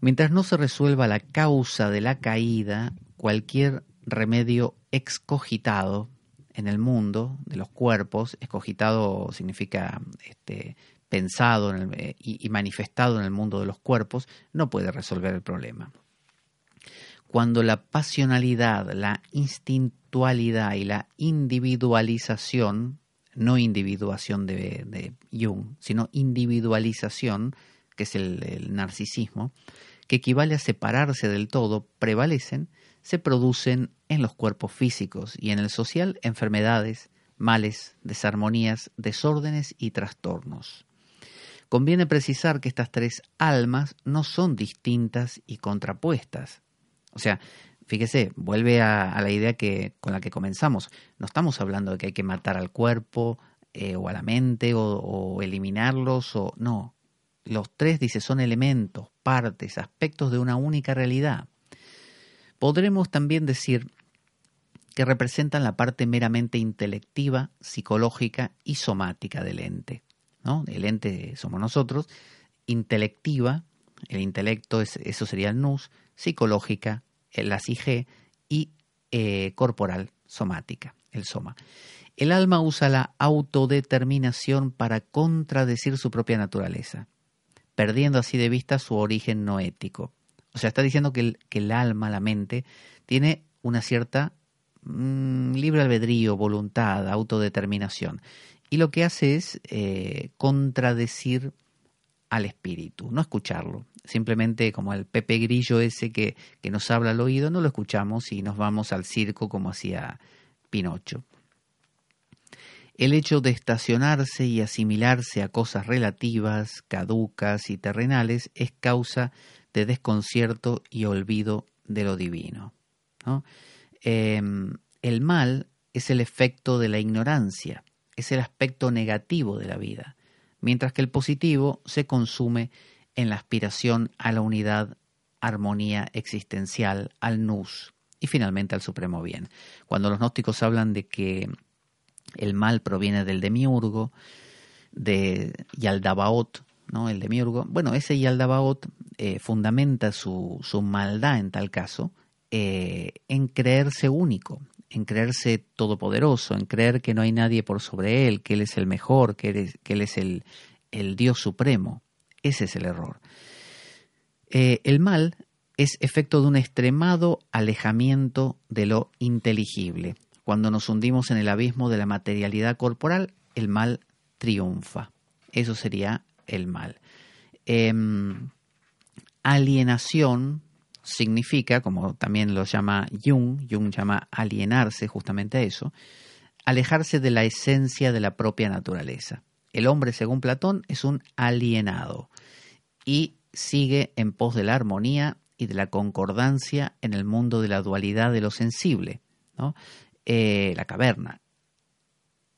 Mientras no se resuelva la causa de la caída, cualquier remedio excogitado en el mundo de los cuerpos, excogitado significa este, pensado eh, y, manifestado en el mundo de los cuerpos, no puede resolver el problema. Cuando la pasionalidad, la instintualidad y la individualización, no individuación de, Jung, sino individualización, que es el, narcisismo, que equivale a separarse del todo, prevalecen, se producen en los cuerpos físicos y en el social enfermedades, males, desarmonías, desórdenes y trastornos. Conviene precisar que estas tres almas no son distintas y contrapuestas. O sea, fíjese, vuelve a, la idea que, con la que comenzamos. No estamos hablando de que hay que matar al cuerpo eh, o a la mente o, o eliminarlos o no. Los tres, dice, son elementos, partes, aspectos de una única realidad. Podremos también decir que representan la parte meramente intelectiva, psicológica y somática del ente. El ente somos nosotros, intelectiva, el intelecto, es, eso sería el nus, psicológica, la sige, y eh, corporal, somática, el soma. El alma usa la autodeterminación para contradecir su propia naturaleza, perdiendo así de vista su origen no ético. O sea, está diciendo que el, que el alma, la mente, tiene una cierta mm, libre albedrío, voluntad, autodeterminación y lo que hace es eh, contradecir al espíritu, no escucharlo. Simplemente como el Pepe Grillo ese que, que nos habla al oído, no lo escuchamos y nos vamos al circo como hacía Pinocho. El hecho de estacionarse y asimilarse a cosas relativas, caducas y terrenales es causa de desconcierto y olvido de lo divino. Em, el mal es el efecto de la ignorancia, es el aspecto negativo de la vida, mientras que el positivo se consume en la aspiración a la unidad, armonía existencial, al nus y finalmente al supremo bien. Cuando los gnósticos hablan de que el mal proviene del demiurgo, de Yaldabaoth, ¿no? el demiurgo, bueno, ese Yaldabaoth eh, fundamenta su, su, maldad en tal caso eh, en creerse único, en creerse todopoderoso, en creer que no hay nadie por sobre él, que él es el mejor, que, que él es el, el, Dios supremo. Ese es el error. Eh, el mal es efecto de un extremado alejamiento de lo inteligible. Cuando nos hundimos en el abismo de la materialidad corporal, el mal triunfa. Eso sería el mal. Em, alienación significa, como también lo llama Jung, Jung llama alienarse justamente a eso, alejarse de la esencia de la propia naturaleza. El hombre, según Platón, es un alienado y sigue en pos de la armonía y de la concordancia en el mundo de la dualidad de lo sensible, ¿no? Eh, la caverna.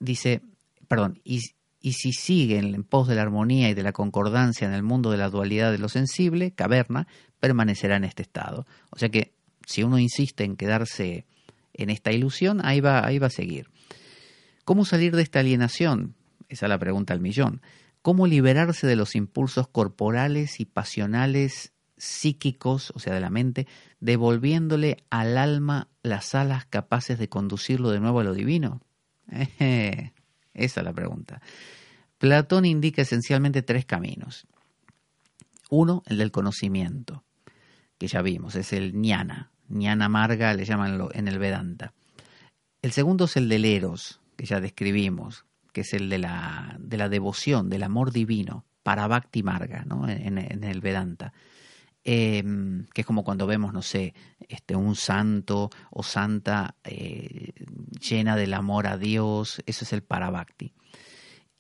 Dice, perdón, y, y si siguen en pos de la armonía y de la concordancia en el mundo de la dualidad de lo sensible, caverna, permanecerá en este estado. O sea que si uno insiste en quedarse en esta ilusión, ahí va, ahí va a seguir. ¿Cómo salir de esta alienación? Esa es la pregunta al millón. ¿Cómo liberarse de los impulsos corporales y pasionales psíquicos, o sea, de la mente, devolviéndole al alma las alas capaces de conducirlo de nuevo a lo divino? esa es la pregunta. Platón indica esencialmente tres caminos. Uno, el del conocimiento, que ya vimos, es el ñana. ñana marga le llaman en el Vedanta. El segundo es el del eros, que ya describimos, que es el de la, de la devoción, del amor divino, para Bhakti Marga, ¿no? en, el Vedanta. Em, que es como cuando vemos, no sé, este, un santo o santa eh, llena del amor a Dios, eso es el Parabhakti.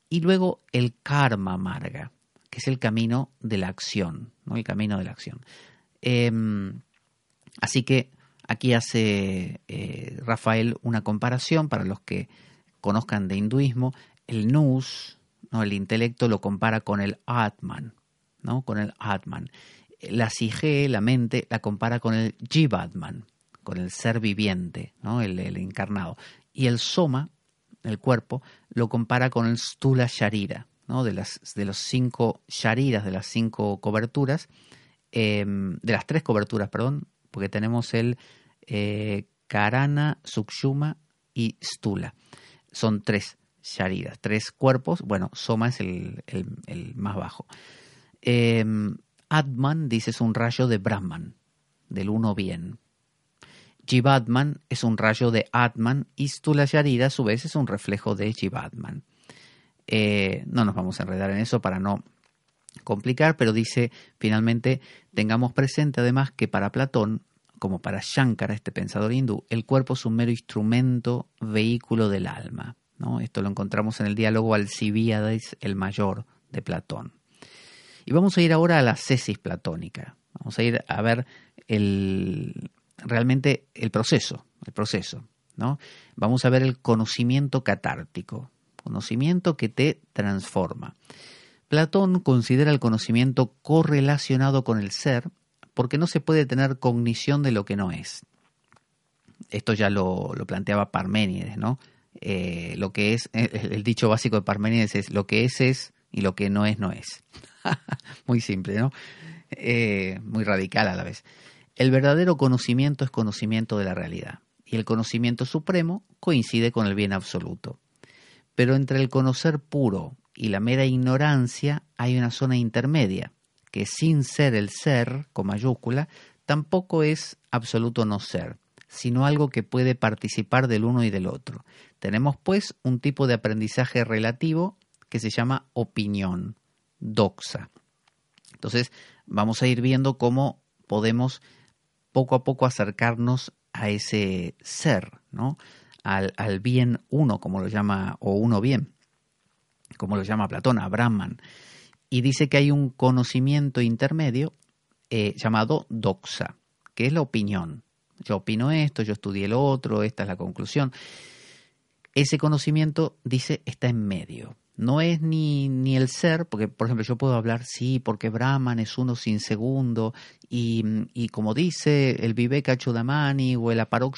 Y luego el Karma Marga, que es el camino de la acción, ¿no? el camino de la acción. Em, así que aquí hace eh, Rafael una comparación para los que conozcan de hinduismo. El Nus, ¿no? el intelecto, lo compara con el Atman, ¿no? con el Atman. La Sige, la mente, la compara con el Jivatman, con el ser viviente, ¿no? el, el encarnado. Y el Soma, el cuerpo, lo compara con el Stula Sharira, ¿no? de, las, de los cinco Shariras, de las cinco coberturas, em, de las tres coberturas, perdón, porque tenemos el eh, Karana, Sukshuma y Stula. Son tres Shariras, tres cuerpos. Bueno, Soma es el, más bajo. Em, Atman, dice, es un rayo de Brahman, del uno bien. Jivatman es un rayo de Atman y Stula Sharira a su vez es un reflejo de Jivatman. Eh, no nos vamos a enredar en eso para no complicar, pero dice finalmente tengamos presente además que para Platón, como para Shankara, este pensador hindú, el cuerpo es un mero instrumento, vehículo del alma. ¿no? Esto lo encontramos en el diálogo Alcibiades el mayor de Platón. Y vamos a ir ahora a la cesis platónica. Vamos a ir a ver el, realmente el proceso, el proceso, ¿no? Vamos a ver el conocimiento catártico, conocimiento que te transforma. Platón considera el conocimiento correlacionado con el ser porque no se puede tener cognición de lo que no es. Esto ya lo, planteaba Parménides, ¿no? Eh, lo que es, el, dicho básico de Parménides es lo que es es y lo que no es no es. muy simple, ¿no? Eh, muy radical a la vez. El verdadero conocimiento es conocimiento de la realidad, y el conocimiento supremo coincide con el bien absoluto. Pero entre el conocer puro y la mera ignorancia hay una zona intermedia, que sin ser el ser, con mayúscula, tampoco es absoluto no ser, sino algo que puede participar del uno y del otro. Tenemos pues un tipo de aprendizaje relativo que se llama opinión, doxa. Entonces vamos a ir viendo cómo podemos poco a poco acercarnos a ese ser, ¿no? Al, bien uno, como lo llama, o uno bien, como lo llama Platón, a Brahman. Y dice que hay un conocimiento intermedio eh, llamado doxa, que es la opinión, Yo opino esto, yo estudié lo otro, esta es la conclusión. Ese conocimiento, dice, está en medio. No es ni, ni el ser, porque por ejemplo yo puedo hablar, sí, porque Brahman es uno sin segundo, y, y como dice el Viveka Chodamani o el Aparok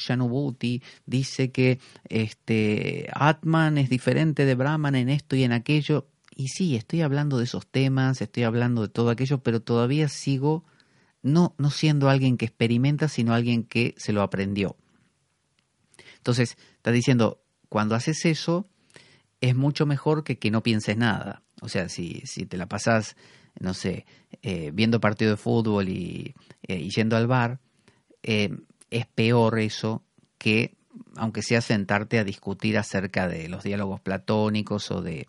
dice que este, Atman es diferente de Brahman en esto y en aquello. Y sí, estoy hablando de esos temas, estoy hablando de todo aquello, pero todavía sigo no, no siendo alguien que experimenta, sino alguien que se lo aprendió. Entonces, está diciendo, cuando haces eso, es mucho mejor que que no pienses nada. O sea, si, si te la pasas, no sé, eh, viendo partido de fútbol y, eh, yendo al bar, eh, es peor eso que, aunque sea sentarte a discutir acerca de los diálogos platónicos o, de,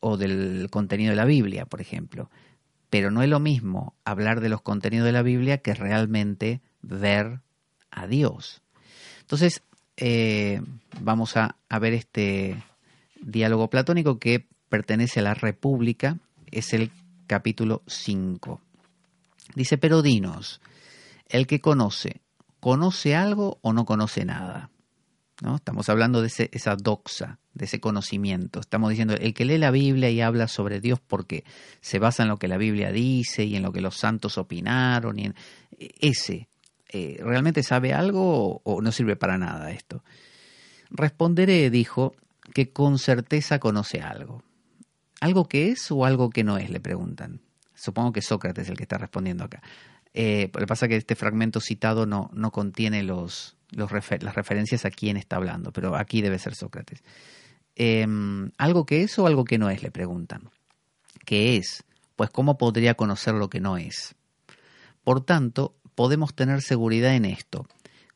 o del contenido de la Biblia, por ejemplo. Pero no es lo mismo hablar de los contenidos de la Biblia que realmente ver a Dios. Entonces, vamos a, ver este diálogo platónico que pertenece a la República, es el capítulo 5. Dice, pero dinos, el que conoce, ¿conoce algo o no conoce nada? ¿No? Estamos hablando de esa doxa, de ese conocimiento. Estamos diciendo, el que lee la Biblia y habla sobre Dios porque se basa en lo que la Biblia dice y en lo que los santos opinaron, en ese, eh, ¿realmente sabe algo o, no sirve para nada esto? Responderé, dijo, que con certeza conoce algo. ¿Algo que es o algo que no es? Le preguntan. Supongo que Sócrates es el que está respondiendo acá. Eh, lo que pasa es que este fragmento citado no, no contiene los, las referencias a quién está hablando, pero aquí debe ser Sócrates. Em, ¿Algo que es o algo que no es? Le preguntan. ¿Qué es? Pues ¿cómo podría conocer lo que no es? Por tanto, podemos tener seguridad en esto.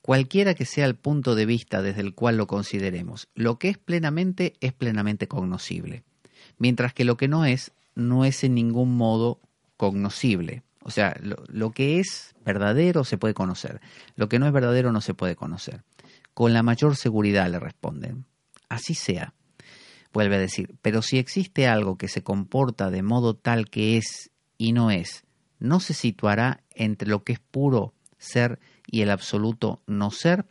Cualquiera que sea el punto de vista desde el cual lo consideremos, lo que es plenamente es plenamente cognoscible, mientras que lo que no es no es en ningún modo cognoscible. O sea, lo, lo, que es verdadero se puede conocer, lo que no es verdadero no se puede conocer. Con la mayor seguridad le responden. Así sea. Vuelve a decir, pero si existe algo que se comporta de modo tal que es y no es, ¿no se situará entre lo que es puro ser y el absoluto no ser?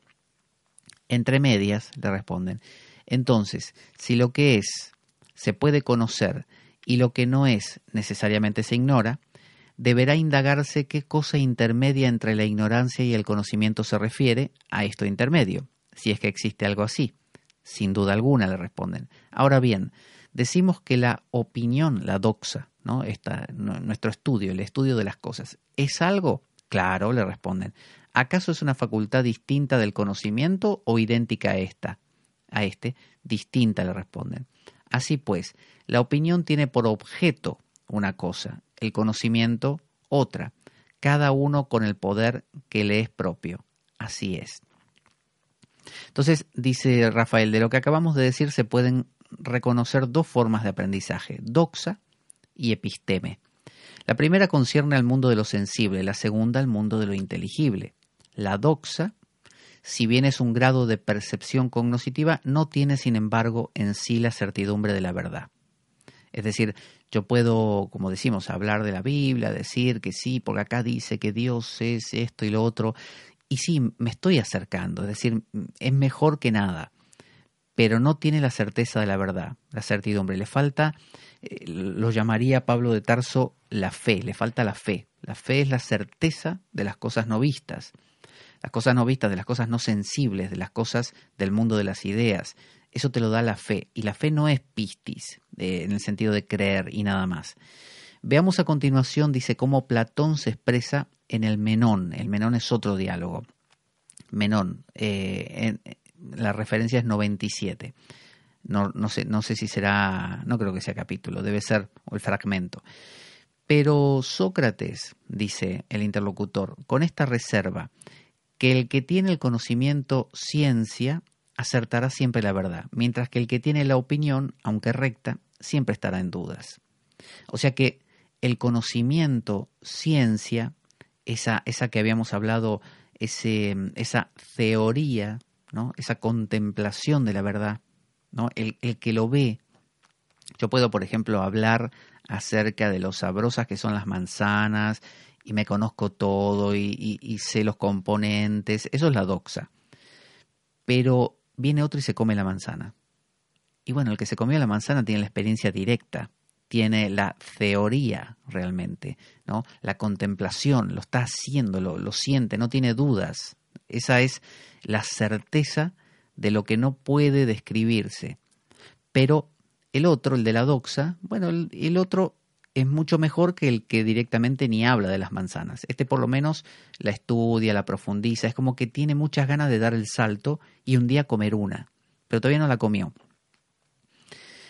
Entre medias, le responden. Entonces, si lo que es se puede conocer y lo que no es necesariamente se ignora, deberá indagarse qué cosa intermedia entre la ignorancia y el conocimiento se refiere a esto intermedio, si es que existe algo así. Sin duda alguna, le responden. Ahora bien, decimos que la opinión, la doxa, ¿no? nuestro estudio, el estudio de las cosas, ¿es algo? Claro, le responden. ¿Acaso es una facultad distinta del conocimiento o idéntica a esta? A este, distinta, le responden. Así pues, la opinión tiene por objeto una cosa, el conocimiento otra, cada uno con el poder que le es propio. Así es. Entonces, dice Rafael, de lo que acabamos de decir se pueden reconocer dos formas de aprendizaje, doxa y episteme. La primera concierne al mundo de lo sensible, la segunda al mundo de lo inteligible. La doxa, si bien es un grado de percepción cognoscitiva, no tiene, sin embargo, en sí la certidumbre de la verdad. Es decir, yo puedo, como decimos, hablar de la Biblia, decir que sí, porque acá dice que Dios es esto y lo otro, y sí, me estoy acercando, es decir, es mejor que nada, pero no tiene la certeza de la verdad, la certidumbre. Le falta, eh, lo llamaría Pablo de Tarso, la fe, le falta la fe. La fe es la certeza de las cosas no vistas, las cosas no vistas, de las cosas no sensibles, de las cosas del mundo de las ideas. Eso te lo da la fe, y la fe no es pistis, en el sentido de creer y nada más. Veamos a continuación, dice, cómo Platón se expresa en el Menón. El Menón es otro diálogo. Menón, eh, la referencia es 97. No, no, sé, no sé si será, no creo que sea capítulo, debe ser el fragmento. Pero Sócrates, dice el interlocutor, con esta reserva, que el que tiene el conocimiento ciencia acertará siempre la verdad, mientras que el que tiene la opinión, aunque recta, siempre estará en dudas. O sea que el conocimiento ciencia esa, esa que habíamos hablado, ese, esa teoría, ¿no? esa contemplación de la verdad, ¿no? el, el que lo ve. Yo puedo, por ejemplo, hablar acerca de lo sabrosas que son las manzanas y me conozco todo y, sé los componentes, eso es la doxa. Pero viene otro y se come la manzana. Y bueno, el que se comió la manzana tiene la experiencia directa, tiene la teoría realmente, ¿no? La contemplación, lo está haciendo, lo, lo siente, no tiene dudas. Esa es la certeza de lo que no puede describirse. Pero el otro, el de la doxa, bueno, el, otro es mucho mejor que el que directamente ni habla de las manzanas. Este por lo menos la estudia, la profundiza, es como que tiene muchas ganas de dar el salto y un día comer una, pero todavía no la comió.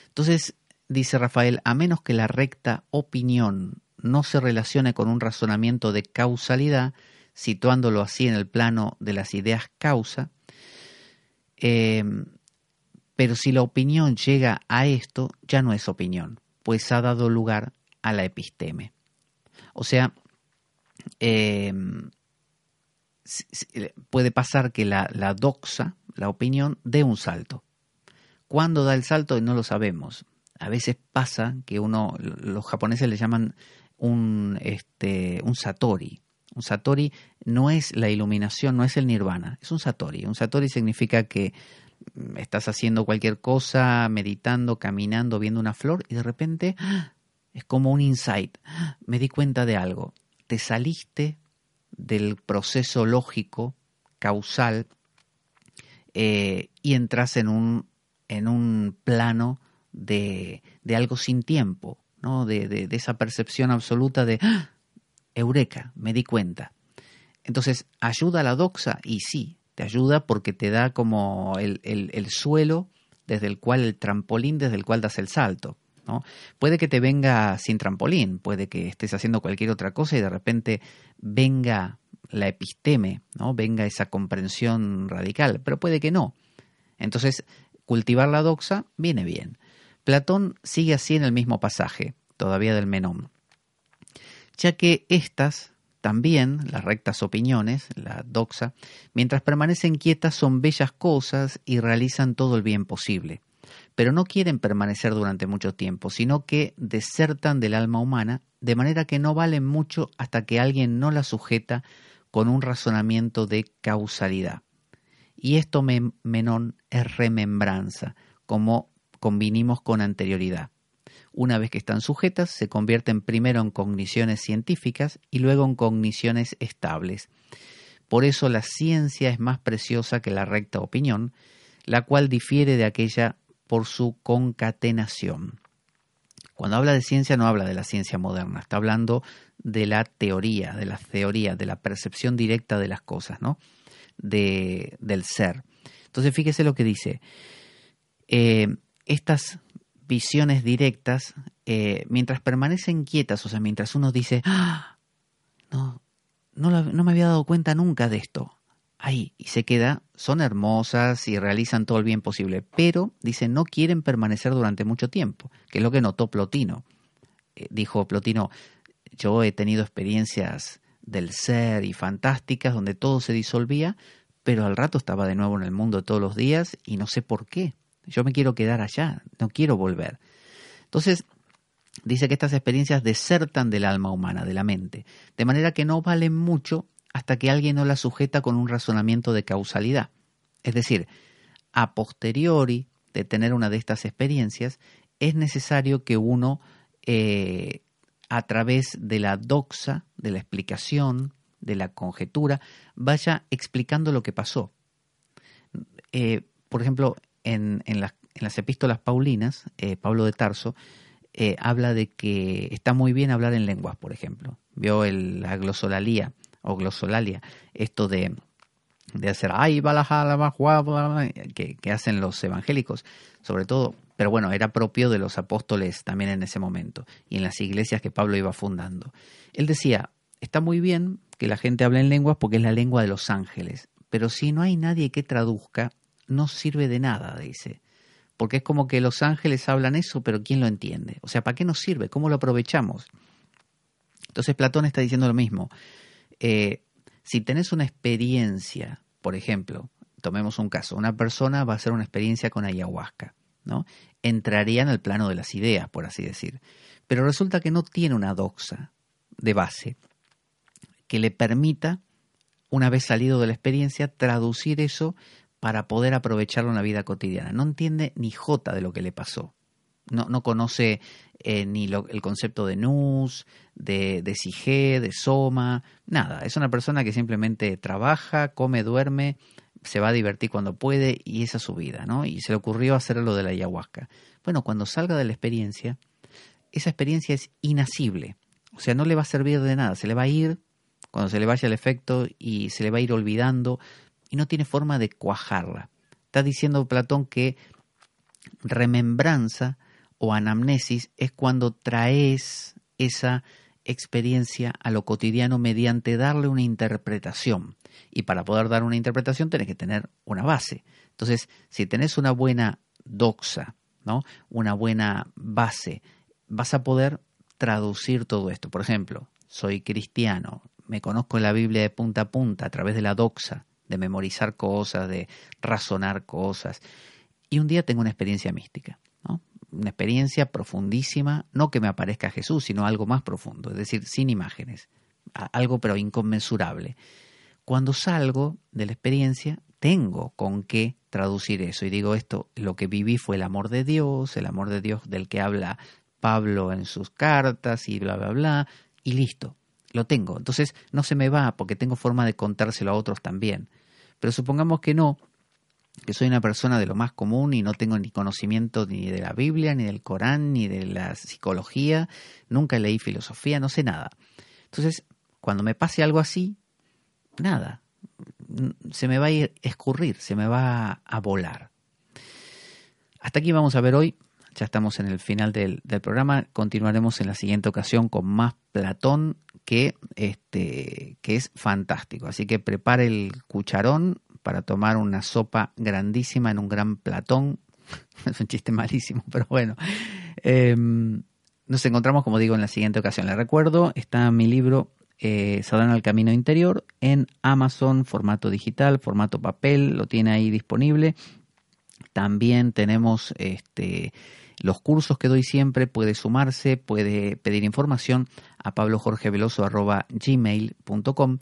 Entonces, dice Rafael, a menos que la recta opinión no se relacione con un razonamiento de causalidad, situándolo así en el plano de las ideas causa, eh, pero si la opinión llega a esto, ya no es opinión, pues ha dado lugar a la episteme. O sea, eh, puede pasar que la, doxa, la opinión, dé un salto. ¿Cuándo da el salto? No lo sabemos. A veces pasa que uno, los japoneses le llaman un, este, un satori. Un satori no es la iluminación, no es el nirvana, es un satori. Un satori significa que estás haciendo cualquier cosa, meditando, caminando, viendo una flor y de repente ¡ah! Es como un insight. Me di cuenta de algo. Te saliste del proceso lógico, causal, eh, y entras en un, en un plano de, de algo sin tiempo, ¿no? de, de, esa percepción absoluta de ¡ah! Eureka, me di cuenta. Entonces, ¿ayuda la doxa? Y sí, te ayuda porque te da como el, suelo desde el cual, el trampolín desde el cual das el salto. Puede que te venga sin trampolín, puede que estés haciendo cualquier otra cosa y de repente venga la episteme, venga esa comprensión radical, pero puede que no. Entonces, cultivar la doxa viene bien. Platón sigue así en el mismo pasaje, todavía del Menón, ya que estas también las rectas opiniones, la doxa, mientras permanecen quietas son bellas cosas y realizan todo el bien posible. Pero no quieren permanecer durante mucho tiempo, sino que desertan del alma humana, de manera que no valen mucho hasta que alguien no la sujeta con un razonamiento de causalidad. Y esto, Menón, es remembranza, como convinimos con anterioridad. Una vez que están sujetas, se convierten primero en cogniciones científicas y luego en cogniciones estables. Por eso la ciencia es más preciosa que la recta opinión, la cual difiere de aquella por su concatenación. Cuando habla de ciencia no habla de la ciencia moderna, está hablando de la teoría, de la teoría, de la percepción directa de las cosas, ¿no? De, del ser. Entonces fíjese lo que dice. Eh, estas visiones directas, eh, mientras permanecen quietas, o sea, mientras uno dice, ¡Ah! no, no, me había dado cuenta nunca de esto. Ahí, y se queda, son hermosas y realizan todo el bien posible, pero, dice, no quieren permanecer durante mucho tiempo, que es lo que notó Plotino. Eh, dijo Plotino, yo he tenido experiencias del ser y fantásticas donde todo se disolvía, pero al rato estaba de nuevo en el mundo todos los días y no sé por qué. Yo me quiero quedar allá, no quiero volver. Entonces, dice que estas experiencias desertan del alma humana, de la mente, de manera que no valen mucho hasta que alguien no las sujeta con un razonamiento de causalidad. Es decir, a posteriori de tener una de estas experiencias, es necesario que uno, eh, a través de la doxa, de la explicación, de la conjetura, vaya explicando lo que pasó. Eh, por ejemplo, en, las, epístolas paulinas, eh, Pablo de Tarso habla de que está muy bien hablar en lenguas, por ejemplo. Vio el, la glosolalía o glosolalia, esto de, de hacer ay, que, que hacen los evangélicos, sobre todo, pero bueno, era propio de los apóstoles también en ese momento y en las iglesias que Pablo iba fundando. Él decía, está muy bien que la gente hable en lenguas porque es la lengua de los ángeles, pero si no hay nadie que traduzca, no sirve de nada, dice. Porque es como que los ángeles hablan eso, pero ¿quién lo entiende? O sea, ¿para qué nos sirve? ¿Cómo lo aprovechamos? Entonces Platón está diciendo lo mismo. Eh, si tenés una experiencia, por ejemplo, tomemos un caso, una persona va a hacer una experiencia con ayahuasca, ¿no? Entraría en el plano de las ideas, por así decir. Pero resulta que no tiene una doxa de base. que le permita, una vez salido de la experiencia, traducir eso para poder aprovecharlo en la vida cotidiana. No entiende ni jota de lo que le pasó. No, no conoce eh, ni el concepto de nus, de, de de soma, nada. Es una persona que simplemente trabaja, come, duerme, se va a divertir cuando puede y esa es su vida, ¿no? Y se le ocurrió hacer lo de la ayahuasca. Bueno, cuando salga de la experiencia, esa experiencia es inasible. O sea, no le va a servir de nada. Se le va a ir cuando se le vaya el efecto y se le va a ir olvidando y no tiene forma de cuajarla. Está diciendo Platón que remembranza o anamnesis es cuando traes esa experiencia a lo cotidiano mediante darle una interpretación. Y para poder dar una interpretación tenés que tener una base. Entonces, si tenés una buena doxa, ¿no? una buena base, vas a poder traducir todo esto. Por ejemplo, soy cristiano, me conozco la Biblia de punta a punta a través de la doxa, de memorizar cosas, de razonar cosas. Y un día tengo una experiencia mística. Una experiencia profundísima, no que me aparezca Jesús, sino algo más profundo, es decir, sin imágenes, algo pero inconmensurable. Cuando salgo de la experiencia, tengo con qué traducir eso y digo esto, lo que viví fue el amor de Dios, el amor de Dios del que habla Pablo en sus cartas y bla, bla, bla, y listo, lo tengo. Entonces no se me va porque tengo forma de contárselo a otros también. Pero supongamos que no, que soy una persona de lo más común y no tengo ni conocimiento ni de la Biblia, ni del Corán, ni de la psicología, nunca leí filosofía, no sé nada. Entonces, cuando me pase algo así, nada, se me va a ir escurrir, se me va a volar. Hasta aquí vamos a ver hoy, ya estamos en el final del, del programa, continuaremos en la siguiente ocasión con más Platón que, este, que es fantástico. Así que prepare el cucharón para tomar una sopa grandísima en un gran platón. es un chiste malísimo, pero bueno. Em, nos encontramos, como digo, en la siguiente ocasión. Le recuerdo, está mi libro eh, al Camino Interior en Amazon, formato digital, formato papel, lo tiene ahí disponible. También tenemos este, los cursos que doy siempre, puede sumarse, puede pedir información a pablojorgeveloso.gmail.com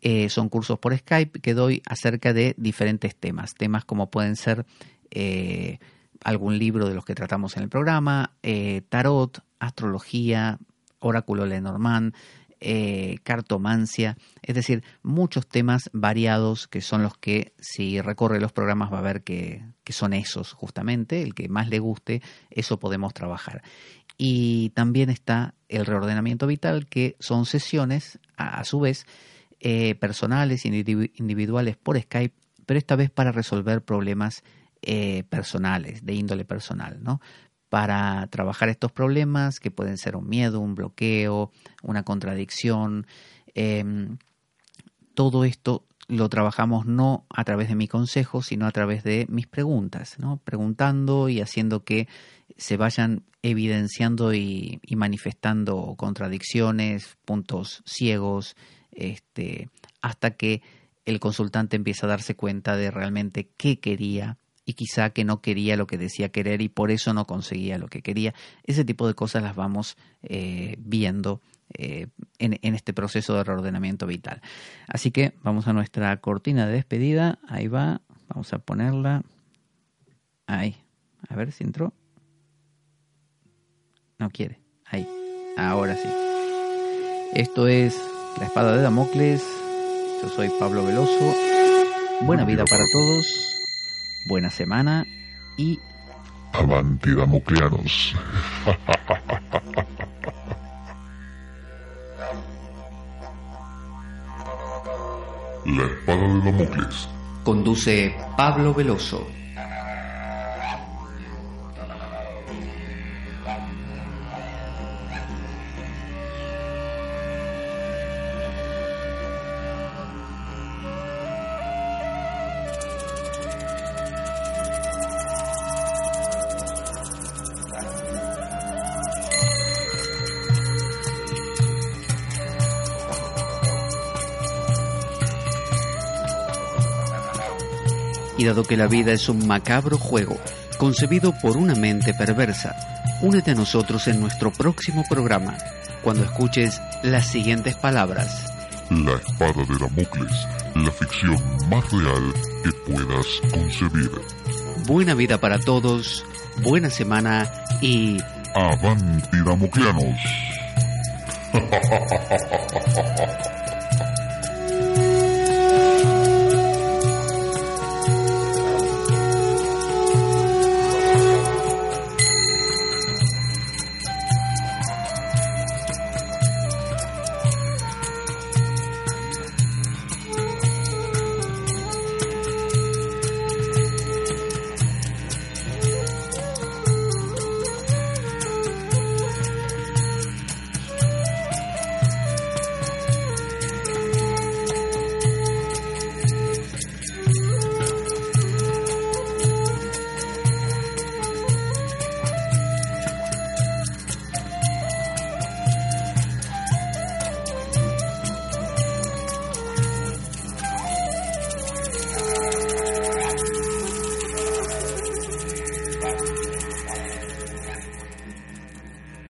eh, son cursos por Skype que doy acerca de diferentes temas, temas como pueden ser eh, algún libro de los que tratamos en el programa, eh, tarot, astrología, oráculo Lenormand, cartomancia, es decir, muchos temas variados que son los que si recorre los programas va a ver que, son esos justamente, el que más le guste, eso podemos trabajar. Y también está el reordenamiento vital, que son sesiones, a su vez, eh, personales, individuales por Skype, pero esta vez para resolver problemas eh, personales, de índole personal, ¿no? Para trabajar estos problemas que pueden ser un miedo, un bloqueo, una contradicción. Em, todo esto lo trabajamos no a través de mi consejo, sino a través de mis preguntas, ¿no? Preguntando y haciendo que se vayan evidenciando y manifestando contradicciones, puntos ciegos, este, hasta que el consultante empieza a darse cuenta de realmente qué quería y quizá que no quería lo que decía querer y por eso no conseguía lo que quería. Ese tipo de cosas las vamos eh, viendo eh, en, en, este proceso de reordenamiento vital. Así que vamos a nuestra cortina de despedida. Ahí va. Vamos a ponerla. Ahí. A ver si entró. No quiere. Ahí. Ahora sí. Esto es la espada de Damocles. Yo soy Pablo Veloso. Buena vida para todos. Buena semana y... Avanti Damocleanos. La espada de Damocles. Conduce Pablo Veloso. olvidado que la vida es un macabro juego concebido por una mente perversa. Únete a nosotros en nuestro próximo programa, cuando escuches las siguientes palabras. La espada de Damocles, la ficción más real que puedas concebir. Buena vida para todos, buena semana y... Avanti Damoclianos.